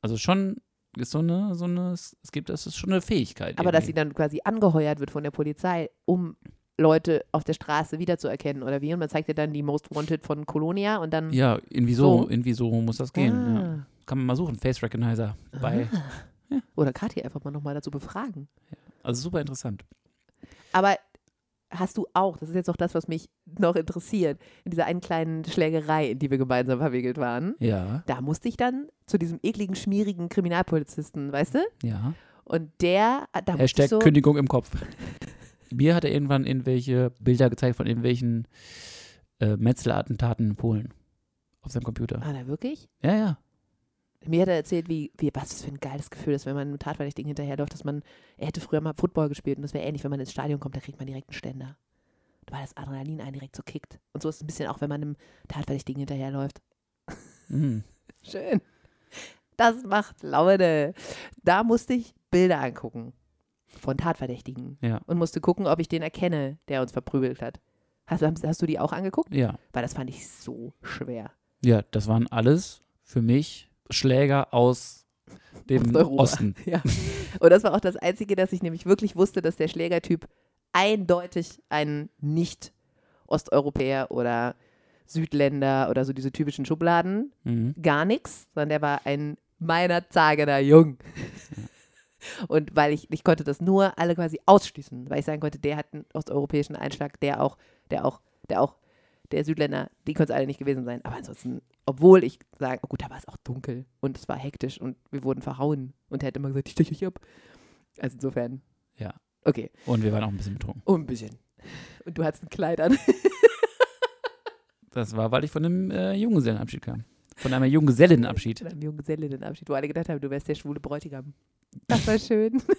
Also schon ist so eine, so eine, es gibt, das ist schon eine Fähigkeit. Aber dass sie irgendwie. dann quasi angeheuert wird von der Polizei, um Leute auf der Straße wiederzuerkennen oder wie? Und man zeigt dir dann die Most Wanted von Colonia und dann. Ja, irgendwie so, So. irgendwie so muss das gehen. Ja. Ah. Kann man mal suchen, Face Recognizer bei. Ah. Oder Kathi einfach mal nochmal dazu befragen. Also super interessant. Aber hast du auch, das ist jetzt auch das, was mich noch interessiert, in dieser einen kleinen Schlägerei, in die wir gemeinsam verwickelt waren, Ja, da musste ich dann zu diesem ekligen, schmierigen Kriminalpolizisten, weißt du? ja. Und der, da Hashtag so, Kündigung im Kopf. Mir hat er irgendwann irgendwelche Bilder gezeigt von irgendwelchen äh, Metzler-Attentaten in Polen. Auf seinem Computer. Ah, da wirklich? Ja, ja. Mir hat er erzählt, wie, wie, was das für ein geiles Gefühl ist, wenn man einem Tatverdächtigen hinterherläuft, dass man, er hätte früher mal Football gespielt und das wäre ähnlich, wenn man ins Stadion kommt, da kriegt man direkt einen Ständer. Weil das Adrenalin einen direkt so kickt. Und so ist es ein bisschen auch, wenn man einem Tatverdächtigen hinterherläuft. Mhm. Schön. Das macht Laune. Da musste ich Bilder angucken von Tatverdächtigen Ja. und musste gucken, ob ich den erkenne, der uns verprügelt hat. Hast, du- hast du die auch angeguckt? Ja. Weil das fand ich so schwer. Ja, das waren alles für mich Schläger aus dem. Osten. Ja. Und das war auch das Einzige, dass ich nämlich wirklich wusste, dass der Schlägertyp eindeutig ein Nicht-Osteuropäer oder Südländer oder so diese typischen Schubladen, Mhm. gar nichts, sondern der war ein meiner Tagener Jung. Und weil ich, ich konnte das nur alle quasi ausschließen, weil ich sagen konnte, der hat einen osteuropäischen Einschlag, der auch, der auch, der auch, der Südländer, die können es alle nicht gewesen sein. Aber ansonsten, obwohl ich sage, oh gut, da war es auch dunkel und es war hektisch und wir wurden verhauen und er hat immer gesagt, ich steche euch ab. Also insofern, Ja. okay, Und wir waren auch ein bisschen betrunken. oh, ein bisschen. Und du hattest ein Kleid an. Das war, weil ich von einem äh, Junggesellenabschied kam. Von einem Junggesellenabschied. Mit einem Junggesellinnenabschied, wo alle gedacht haben, du wärst der schwule Bräutigam. Das war schön.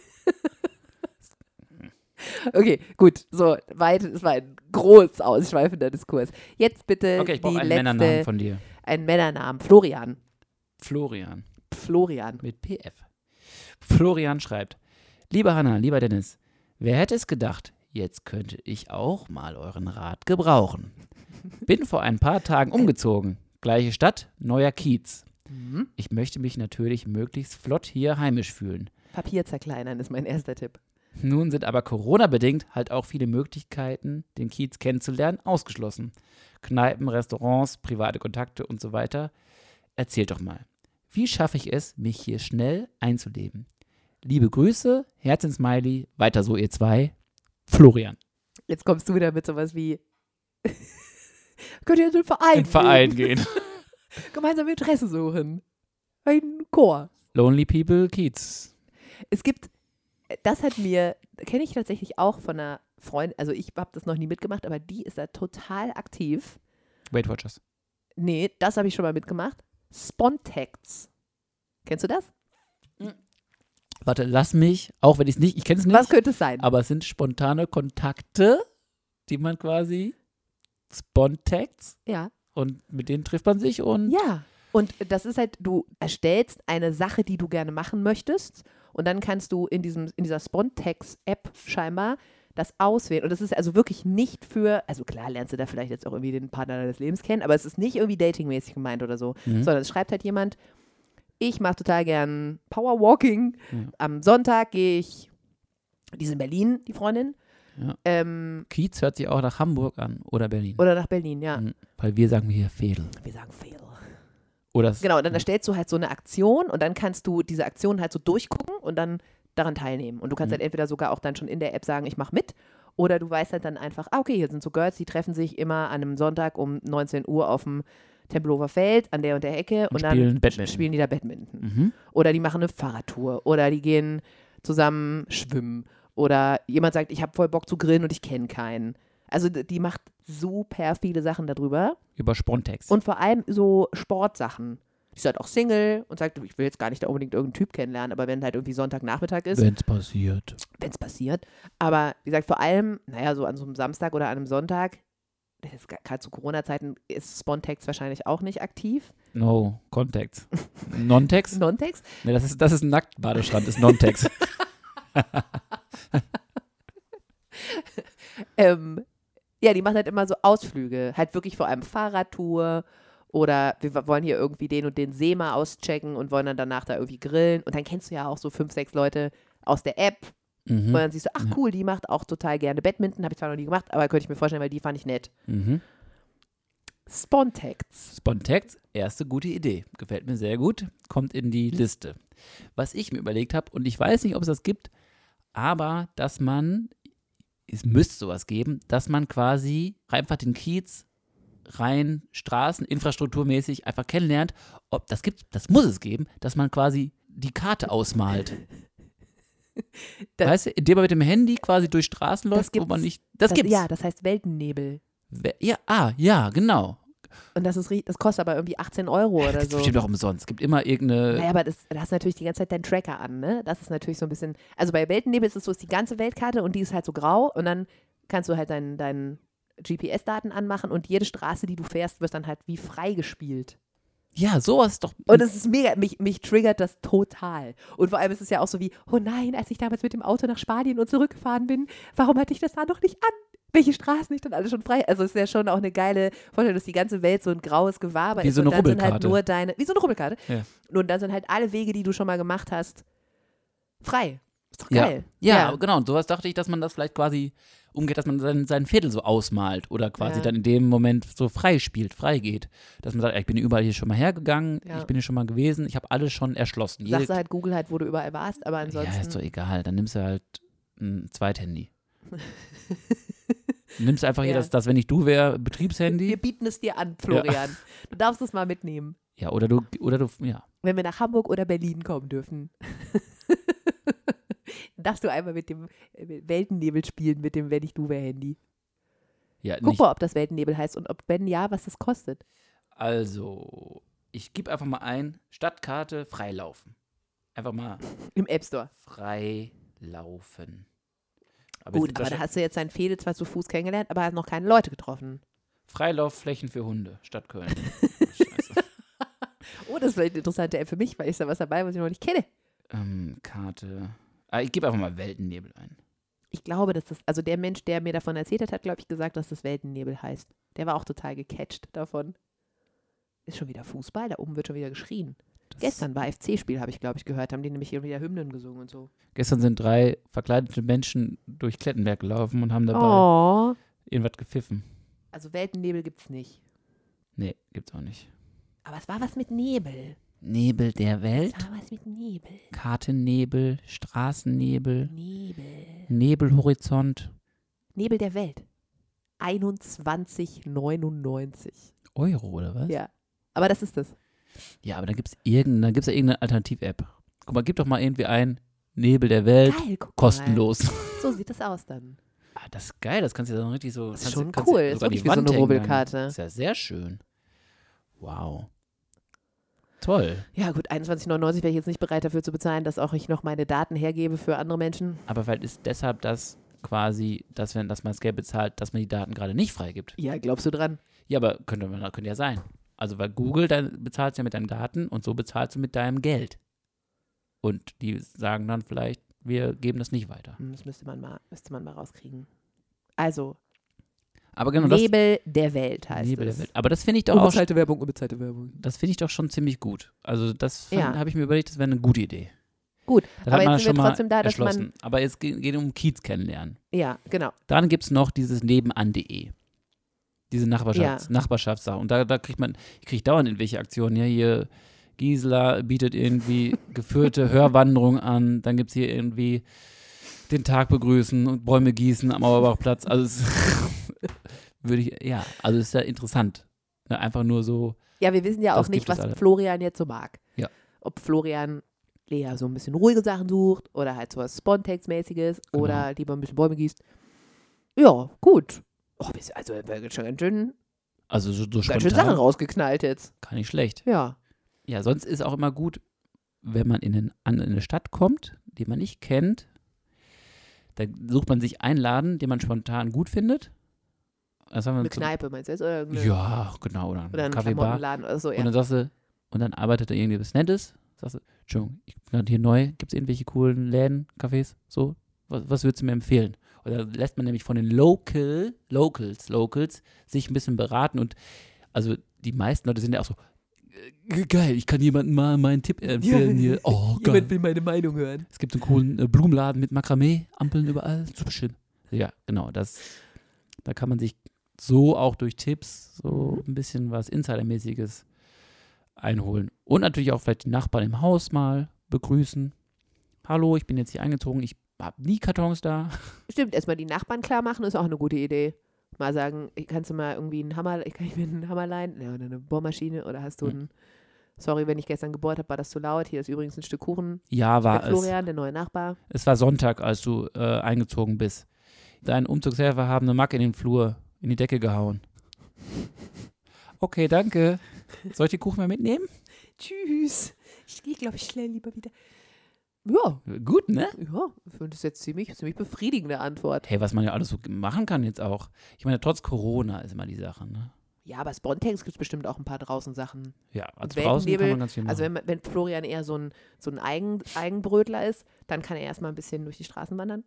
okay, gut. So, weit, es war ein groß ausschweifender Diskurs. Jetzt bitte Okay, ich die brauche einen Männernamen letzte, von dir. einen Männernamen. Florian. Florian. Florian. Mit PF. Florian schreibt: Lieber Hanna, lieber Dennis, wer hätte es gedacht, jetzt könnte ich auch mal euren Rat gebrauchen. Bin vor ein paar Tagen umgezogen. Gleiche Stadt, neuer Kiez. Mhm. Ich möchte mich natürlich möglichst flott hier heimisch fühlen. Papier zerkleinern ist mein erster Tipp. Nun sind aber Corona-bedingt halt auch viele Möglichkeiten, den Kiez kennenzulernen, ausgeschlossen. Kneipen, Restaurants, private Kontakte und so weiter. Erzählt doch mal, wie schaffe ich es, mich hier schnell einzuleben? Liebe Grüße, Herzensmiley, weiter so ihr zwei. Florian. Jetzt kommst du wieder mit sowas wie könnt ihr in den Verein, In Verein gehen? gehen. gemeinsam Interesse suchen. Ein Chor. Lonely People Kiez. Es gibt, das hat mir, kenne ich tatsächlich auch von einer Freundin, also ich habe das noch nie mitgemacht, aber die ist da total aktiv. Weight Watchers. Nee, das habe ich schon mal mitgemacht. Spontex. Kennst du das? Warte, lass mich, auch wenn ich es nicht, ich kenne es nicht, Was könnte es sein? aber es sind spontane Kontakte, die man quasi Spontex ja. Und mit denen trifft man sich und Ja. Und das ist halt, du erstellst eine Sache, die du gerne machen möchtest und dann kannst du in, diesem, in dieser Spontex-App scheinbar das auswählen. Und das ist also wirklich nicht für, also klar lernst du da vielleicht jetzt auch irgendwie den Partner deines Lebens kennen, aber es ist nicht irgendwie datingmäßig gemeint oder so, Mhm. sondern es schreibt halt jemand, ich mache total gern Powerwalking. Ja. Am Sonntag gehe ich, die ist in Berlin, die Freundin, Ja. ähm, Kiez hört sich auch nach Hamburg an oder Berlin. oder nach Berlin, ja. Mhm. Weil wir sagen hier Fedel. Wir sagen Fail. Oder Genau, und dann erstellst du halt so eine Aktion und dann kannst du diese Aktion halt so durchgucken und dann daran teilnehmen. Und du kannst Mhm. halt entweder sogar auch dann schon in der App sagen, ich mache mit. Oder du weißt halt dann einfach, ah, okay, hier sind so Girls, die treffen sich immer an einem Sonntag um 19 Uhr auf dem Tempelhofer Feld an der und der Ecke und, Und dann spielen Badminton. spielen die da Badminton. Mhm. Oder die machen eine Fahrradtour. Oder die gehen zusammen schwimmen. Oder jemand sagt, ich habe voll Bock zu grillen und ich kenne keinen. Also die macht super viele Sachen darüber. Über Spontex. Und vor allem so Sportsachen. Die ist halt auch Single und sagt, ich will jetzt gar nicht da unbedingt irgendeinen Typ kennenlernen, aber wenn halt irgendwie Sonntagnachmittag ist, Wenn es passiert. wenn es passiert. Aber wie gesagt, vor allem, naja, so an so einem Samstag oder an einem Sonntag, gerade zu Corona-Zeiten ist Spontex wahrscheinlich auch nicht aktiv. No, Context. Non-Text? Nontex? Nee, das ist, das ist ein Nacktbadestrand, ist Non-Text. Ähm, ja, die macht halt immer so Ausflüge. Halt wirklich vor allem Fahrradtour oder wir wollen hier irgendwie den und den See mal auschecken und wollen dann danach da irgendwie grillen. Und dann kennst du ja auch so fünf, sechs Leute aus der App. Und mhm. dann siehst du, ach cool, die macht auch total gerne Badminton. Habe ich zwar noch nie gemacht, aber könnte ich mir vorstellen, weil die fand ich nett. Mhm. Spontex. Spontex, erste gute Idee. Gefällt mir sehr gut. Kommt in die Liste. Was ich mir überlegt habe, und ich weiß nicht, ob es das gibt, aber dass man, es müsste sowas geben, dass man quasi einfach den Kiez rein Straßen, infrastrukturmäßig einfach kennenlernt. Ob das gibt, das muss es geben, dass man quasi die Karte ausmalt. Das- weißt du, indem man mit dem Handy quasi durch Straßen Das läuft, wo man nicht. Das, gibt's. Ja, das heißt Weltennebel. We- Ja, ah, ja, genau. Und das ist das kostet aber irgendwie 18 Euro Das oder ist so. bestimmt auch umsonst. Es gibt immer irgendeine. Naja, aber das, da hast du natürlich die ganze Zeit deinen Tracker an, ne? Das ist natürlich so ein bisschen. Also bei Weltennebel ist es so, ist die ganze Weltkarte und die ist halt so grau und dann kannst du halt deinen deinen GPS-Daten anmachen und jede Straße, die du fährst, wird dann halt wie freigespielt. Ja, sowas ist doch. Und es ist mega, mich, mich triggert das total. Und vor allem ist es ja auch so wie, oh nein, als ich damals mit dem Auto nach Spanien und zurückgefahren bin, warum hatte ich das da noch nicht an? Welche Straßen nicht dann alle schon frei? Also es ist ja schon auch eine geile Vorstellung, dass die ganze Welt so ein graues Gewaber Wie ist so und eine dann sind halt Rubbelkarte. nur deine, wie so eine Rubbelkarte. Ja. Und dann sind halt alle Wege, die du schon mal gemacht hast, frei. Ist doch Ja. geil. Ja, genau. Und sowas dachte ich, dass man das vielleicht quasi umgeht, dass man sein, sein Viertel so ausmalt oder quasi Ja. dann in dem Moment so frei spielt, frei geht. Dass man sagt, ja, ich bin überall hier schon mal hergegangen, Ja. ich bin hier schon mal gewesen, ich habe alles schon erschlossen. Sagst du halt Google halt, wo du überall warst, aber ansonsten. ja, ist doch egal. Dann nimmst du halt ein Zweithandy. nimmst einfach hier Ja. das, das, wenn ich du wäre, wir Betriebshandy. bieten es dir an, Florian. Du darfst es mal mitnehmen, Ja, oder du, oder du, ja. wenn wir nach Hamburg oder Berlin kommen dürfen. Darfst du einmal mit dem äh, Weltennebel spielen, mit dem Wenn ich du wäre Handy. Ja, Guck mal, ob das Weltennebel heißt und ob, wenn ja, was das kostet. Also, ich gebe einfach mal ein, Stadtkarte freilaufen. Einfach mal Im App Store. freilaufen. Aber Gut, aber da hast du jetzt seinen Fehde zwar zu Fuß kennengelernt, aber hast noch keine Leute getroffen. Freilaufflächen für Hunde, Stadt Köln. Scheiße. Oh, das ist vielleicht eine interessante App für mich, weil ich da was dabei, was ich noch nicht kenne. ähm, Karte. Ah, ich gebe einfach mal Weltennebel ein. Ich glaube, dass das, also der Mensch, der mir davon erzählt hat, hat, glaube ich, gesagt, dass das Weltennebel heißt. Der war auch total gecatcht davon. Ist schon wieder Fußball, da oben wird schon wieder geschrien. Gestern war FC-Spiel, habe ich, glaube ich, gehört, haben die nämlich hier wieder Hymnen gesungen und so. Gestern sind drei verkleidete Menschen durch Klettenberg gelaufen und haben dabei Oh. irgendwas gepfiffen. Also Weltennebel gibt's nicht. Nee, gibt's auch nicht. Aber es war was mit Nebel. Nebel der Welt, Es war was mit Nebel. Kartennebel, Straßennebel, Nebel. Nebelhorizont, Nebel der Welt. 21,99. Euro oder was? Ja. Aber das ist das. Ja, aber da gibt's irgendeine, gibt's ja irgendeine Alternativ-App. Guck mal, gib doch mal irgendwie ein Nebel der Welt, Geil, kostenlos. So sieht das aus dann. Ah, das ist geil, das kannst du ja dann richtig so. Das ist schon du cool, ist an die wirklich wie so Wand eine hängen dann. Rubbelkarte. Das ist ja sehr schön. Wow. Toll. Ja, gut, 21,99 wäre ich jetzt nicht bereit dafür zu bezahlen, dass auch ich noch meine Daten hergebe für andere Menschen. Aber vielleicht ist deshalb das quasi, dass, wenn, dass man das Geld bezahlt, dass man die Daten gerade nicht freigibt. Ja, glaubst du dran? Ja, aber könnte, man- könnte ja sein. Also weil Google, dann bezahlst du ja mit deinen Daten und so bezahlst du mit deinem Geld. Und die sagen dann vielleicht, wir geben das nicht weiter. Hm, Das müsste man mal, müsste man mal rauskriegen. Also, Aber genau das Nebel der Welt heißt Nebel es. der Welt. Aber das finde ich doch auch, Werbung, unbezahlte Werbung. das finde ich doch schon ziemlich gut. Also das Ja. habe ich mir überlegt, das wäre eine gute Idee. Gut, Das aber hat man jetzt sind wir trotzdem da, dass man. Aber es geht, geht um Kiez kennenlernen. ja, genau. Dann gibt es noch dieses nebenan.de. Diese Nachbarschafts Ja. Nachbarschaftssache. Und da, da kriegt man, ich kriege dauernd irgendwelche Aktionen. Ja, hier Gisela bietet irgendwie geführte Hörwanderung an. Dann gibt es hier irgendwie den Tag begrüßen und Bäume gießen am Auerbachplatz. Also es würde ich, ja, also ist ja interessant. Ne, einfach nur so, Ja, wir wissen ja auch nicht, was. Florian jetzt so mag. Ja. Ob Florian eher so ein bisschen ruhige Sachen sucht oder halt so was Spontex-mäßiges Genau. oder lieber ein bisschen Bäume gießt. Ja, gut. Oh, also wir haben schon ganz schön, also so, so ganz schön Sachen rausgeknallt jetzt. gar nicht schlecht. Ja. Ja, sonst ist auch immer gut, wenn man in, den, an eine Stadt kommt, die man nicht kennt, da sucht man sich einen Laden, den man spontan gut findet. Das haben wir Eine Kneipe meinst du jetzt? Oder, eine, Ja, genau. Oder, oder ein ein Kaffeebar. Oder so, Und ja. dann sagst du, und dann arbeitet da irgendwie was Nettes. Sagst du, Entschuldigung, ich bin gerade hier neu. Gibt es irgendwelche coolen Läden, Cafés? So? Was, was würdest du mir empfehlen? Oder lässt man nämlich von den Local, Locals, Locals sich ein bisschen beraten und also die meisten Leute sind ja auch so, äh, geil, ich kann jemandem mal meinen Tipp empfehlen hier. Oh, geil. will meine Meinung hören. Es gibt einen coolen äh, Blumenladen mit Makramee, Ampeln überall, super schön. Ja, genau, das, da kann man sich so auch durch Tipps so ein bisschen was Insidermäßiges einholen. Und natürlich auch vielleicht die Nachbarn im Haus mal begrüßen. Hallo, ich bin jetzt hier eingezogen, ich habe nie Kartons da. Stimmt, erstmal die Nachbarn klar machen, ist auch eine gute Idee. Mal sagen, kannst du mal irgendwie einen Hammer, kann ich mir einen Hammer leihen? Ja, oder eine Bohrmaschine oder hast du Hm. einen, sorry, wenn ich gestern gebohrt habe, war das zu laut. Hier ist übrigens ein Stück Kuchen. Ja, war Der es. Florian, der neue Nachbar. Es war Sonntag, als du äh, eingezogen bist. Dein Umzugshelfer haben eine Macke in den Flur, in die Decke gehauen. Okay, danke. Soll ich die Kuchen mal mitnehmen? Tschüss. Ich gehe, glaube ich, schnell lieber wieder. Ja, Gut, ne? ja, ich finde das jetzt ziemlich, ziemlich befriedigende Antwort. Hey, was man ja alles so machen kann jetzt auch. Ich meine, trotz Corona ist immer die Sache, ne? Ja, aber Spontex gibt es bestimmt auch ein paar draußen Sachen. Ja, also draußen kann man ganz viel machen. Also wenn, wenn Florian eher so ein, so ein Eigen, Eigenbrötler ist, dann kann er erstmal ein bisschen durch die Straßen wandern.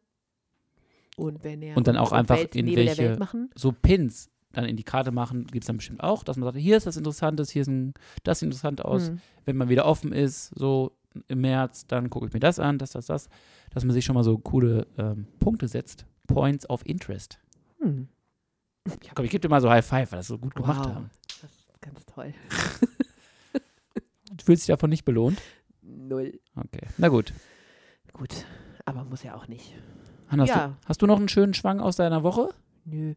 Und wenn er Und dann auch einfach Welt, in Nebel der welche- Welt machen. so Pins dann in die Karte machen, gibt es dann bestimmt auch, dass man sagt, hier ist das Interessantes, hier ist ein, das sieht interessant aus. Hm. Wenn man wieder offen ist, so im März, dann gucke ich mir das an, das, das, das. Dass man sich schon mal so coole ähm, Punkte setzt. Points of Interest. Hm. Komm, ich gebe dir mal so High Five, weil das so gut gemacht Wow. haben. Das ist ganz toll. Du fühlst dich davon nicht belohnt? Null. Okay, na gut. Gut, aber muss ja auch nicht. Hanna, hast, Ja. du, hast du noch einen schönen Schwang aus deiner Woche? Nö.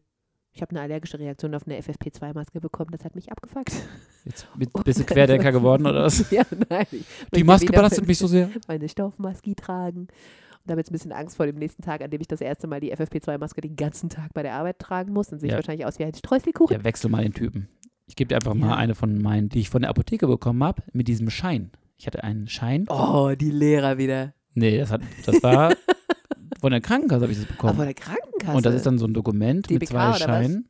Ich habe eine allergische Reaktion auf eine FFP2-Maske bekommen, das hat mich abgefuckt. Jetzt bist du Querdenker geworden oder was? ja, nein. Die Maske belastet mich so sehr. Meine Stoffmaske tragen. Und habe jetzt ein bisschen Angst vor dem nächsten Tag, an dem ich das erste Mal die FFP2-Maske den ganzen Tag bei der Arbeit tragen muss. Dann sehe ich Ja. wahrscheinlich aus wie ein Streuselkuchen. Ja, wechsel mal den Typen. Ich gebe dir einfach mal Ja. eine von meinen, die ich von der Apotheke bekommen habe, mit diesem Schein. Ich hatte einen Schein. Oh, die Lehrer wieder. Nee, das, hat, das war von der Krankenkasse habe ich das Aber bekommen. von der Krankenkasse. Und das ist dann so ein Dokument mit DBK zwei oder was? Scheinen.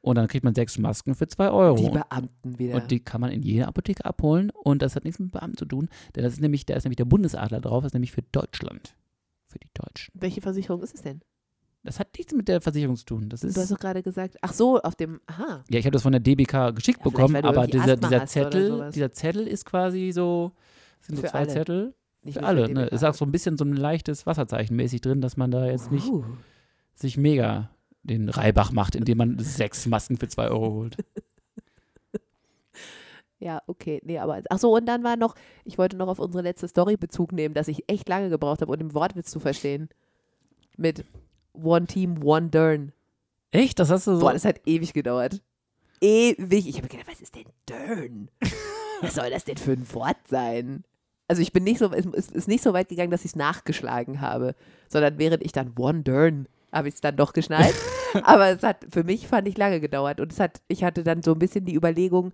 Und dann kriegt man sechs Masken für zwei Euro. die Beamten wieder. Und die kann man in jeder Apotheke abholen. Und das hat nichts mit Beamten zu tun, denn das ist nämlich, da ist nämlich der Bundesadler drauf, das ist nämlich für Deutschland. Für die Deutschen. Welche Versicherung ist es denn? Das hat nichts mit der Versicherung zu tun. Das Du hast ist. doch gerade gesagt, ach so, auf dem, aha. Ja, ich habe das von der DBK geschickt Ja, bekommen, aber dieser, dieser Zettel, dieser Zettel ist quasi so, sind so Für zwei alle. Zettel Nicht für alle. Ne? Ist auch so ein bisschen so ein leichtes Wasserzeichen mäßig drin, dass man da jetzt nicht Uh. sich mega den Reibach macht, indem man sechs Masken für zwei Euro holt. Ja, okay. Nee, aber, ach so, und dann war noch, ich wollte noch auf unsere letzte Story Bezug nehmen, dass ich echt lange gebraucht habe, um den Wortwitz zu verstehen. Mit One Team, One Dern. Echt? Das hast du so. Boah, das hat ewig gedauert. Ewig. Ich habe gedacht, was ist denn Dern? Was soll das denn für ein Wort sein? Also ich bin nicht so, es ist- nicht so weit gegangen, dass ich es nachgeschlagen habe, sondern während ich dann One Dern habe ich es dann doch geschnallt. Aber es hat, für mich fand ich lange gedauert und es hat, ich hatte dann so ein bisschen die Überlegung,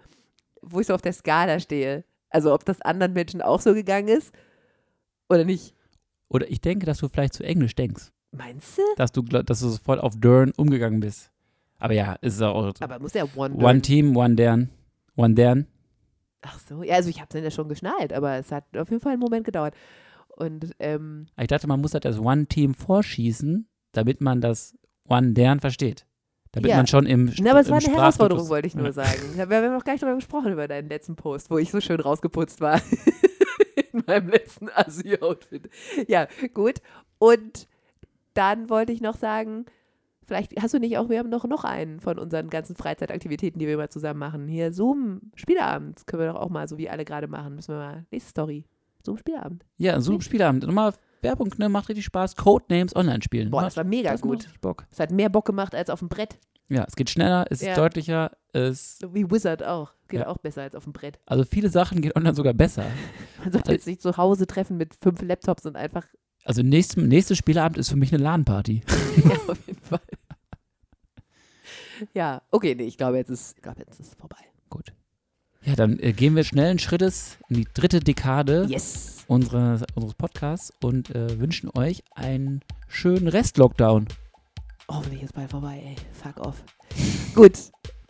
wo ich so auf der Skala stehe. Also ob das anderen Menschen auch so gegangen ist oder nicht. Oder ich denke, dass du vielleicht zu Englisch denkst. Meinst du? Dass du, dass du sofort auf Dern umgegangen bist. Aber ja, ist es auch. Aber muss ja One Dern. One Team, One Dern. One Dern. Ach so, ja, also ich habe es dann ja schon geschnallt, aber es hat auf jeden Fall einen Moment gedauert. Und ähm, Ich dachte, man muss halt das One-Team vorschießen, damit man das One Dern versteht. Damit Ja. man schon im, na, aber es war eine Herausforderung, wollte ich nur Ja. sagen. Wir haben noch gar nicht darüber gesprochen, über deinen letzten Post, wo ich so schön rausgeputzt war. In meinem letzten Asi-Outfit. Ja, gut. Und dann wollte ich noch sagen, vielleicht hast du nicht auch, wir haben noch, noch einen von unseren ganzen Freizeitaktivitäten, die wir immer zusammen machen. Hier Zoom, Spieleabend, können wir doch auch mal, so wie alle gerade machen, müssen wir mal, nächste Story. Zoom, Spieleabend. Ja, so Spielabend. Nochmal Werbung, ne? Macht richtig Spaß. Codenames online spielen. Boah, das war mega das gut. Bock. Es hat mehr Bock gemacht als auf dem Brett. Ja, es geht schneller, es Ja. ist deutlicher, es So wie Wizard auch. Geht Ja. auch besser als auf dem Brett. also viele Sachen geht online sogar besser. Man sollte jetzt nicht zu Hause treffen mit fünf Laptops und einfach Also nächstes, nächstes Spielabend ist für mich eine LAN-Party. ja, auf jeden Fall. Ja, okay, nee, ich glaube, jetzt ist, ich glaube, jetzt ist es vorbei. Gut. Ja, dann äh, gehen wir schnellen Schrittes in die dritte Dekade Yes. unseres, unseres Podcasts und äh, wünschen euch einen schönen Rest-Lockdown. Hoffentlich ist bald vorbei, ey. Fuck off. Gut.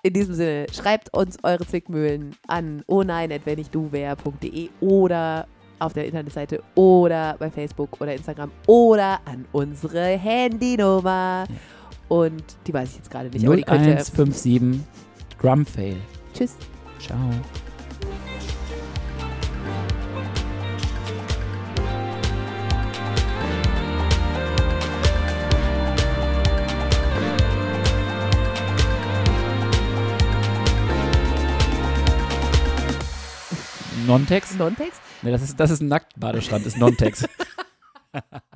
In diesem Sinne, schreibt uns eure Zwickmühlen an oh nein, wenn ich du wär.de oder auf der Internetseite oder bei Facebook oder Instagram oder an unsere Handynummer. Und die weiß ich jetzt gerade nicht, aber die könnt ihr. 0157 Drumfail. Tschüss. Ciao. Non-Text? Non-Text? Ne, das ist, das ist ein Nacktbadestrand, ist Non-Text.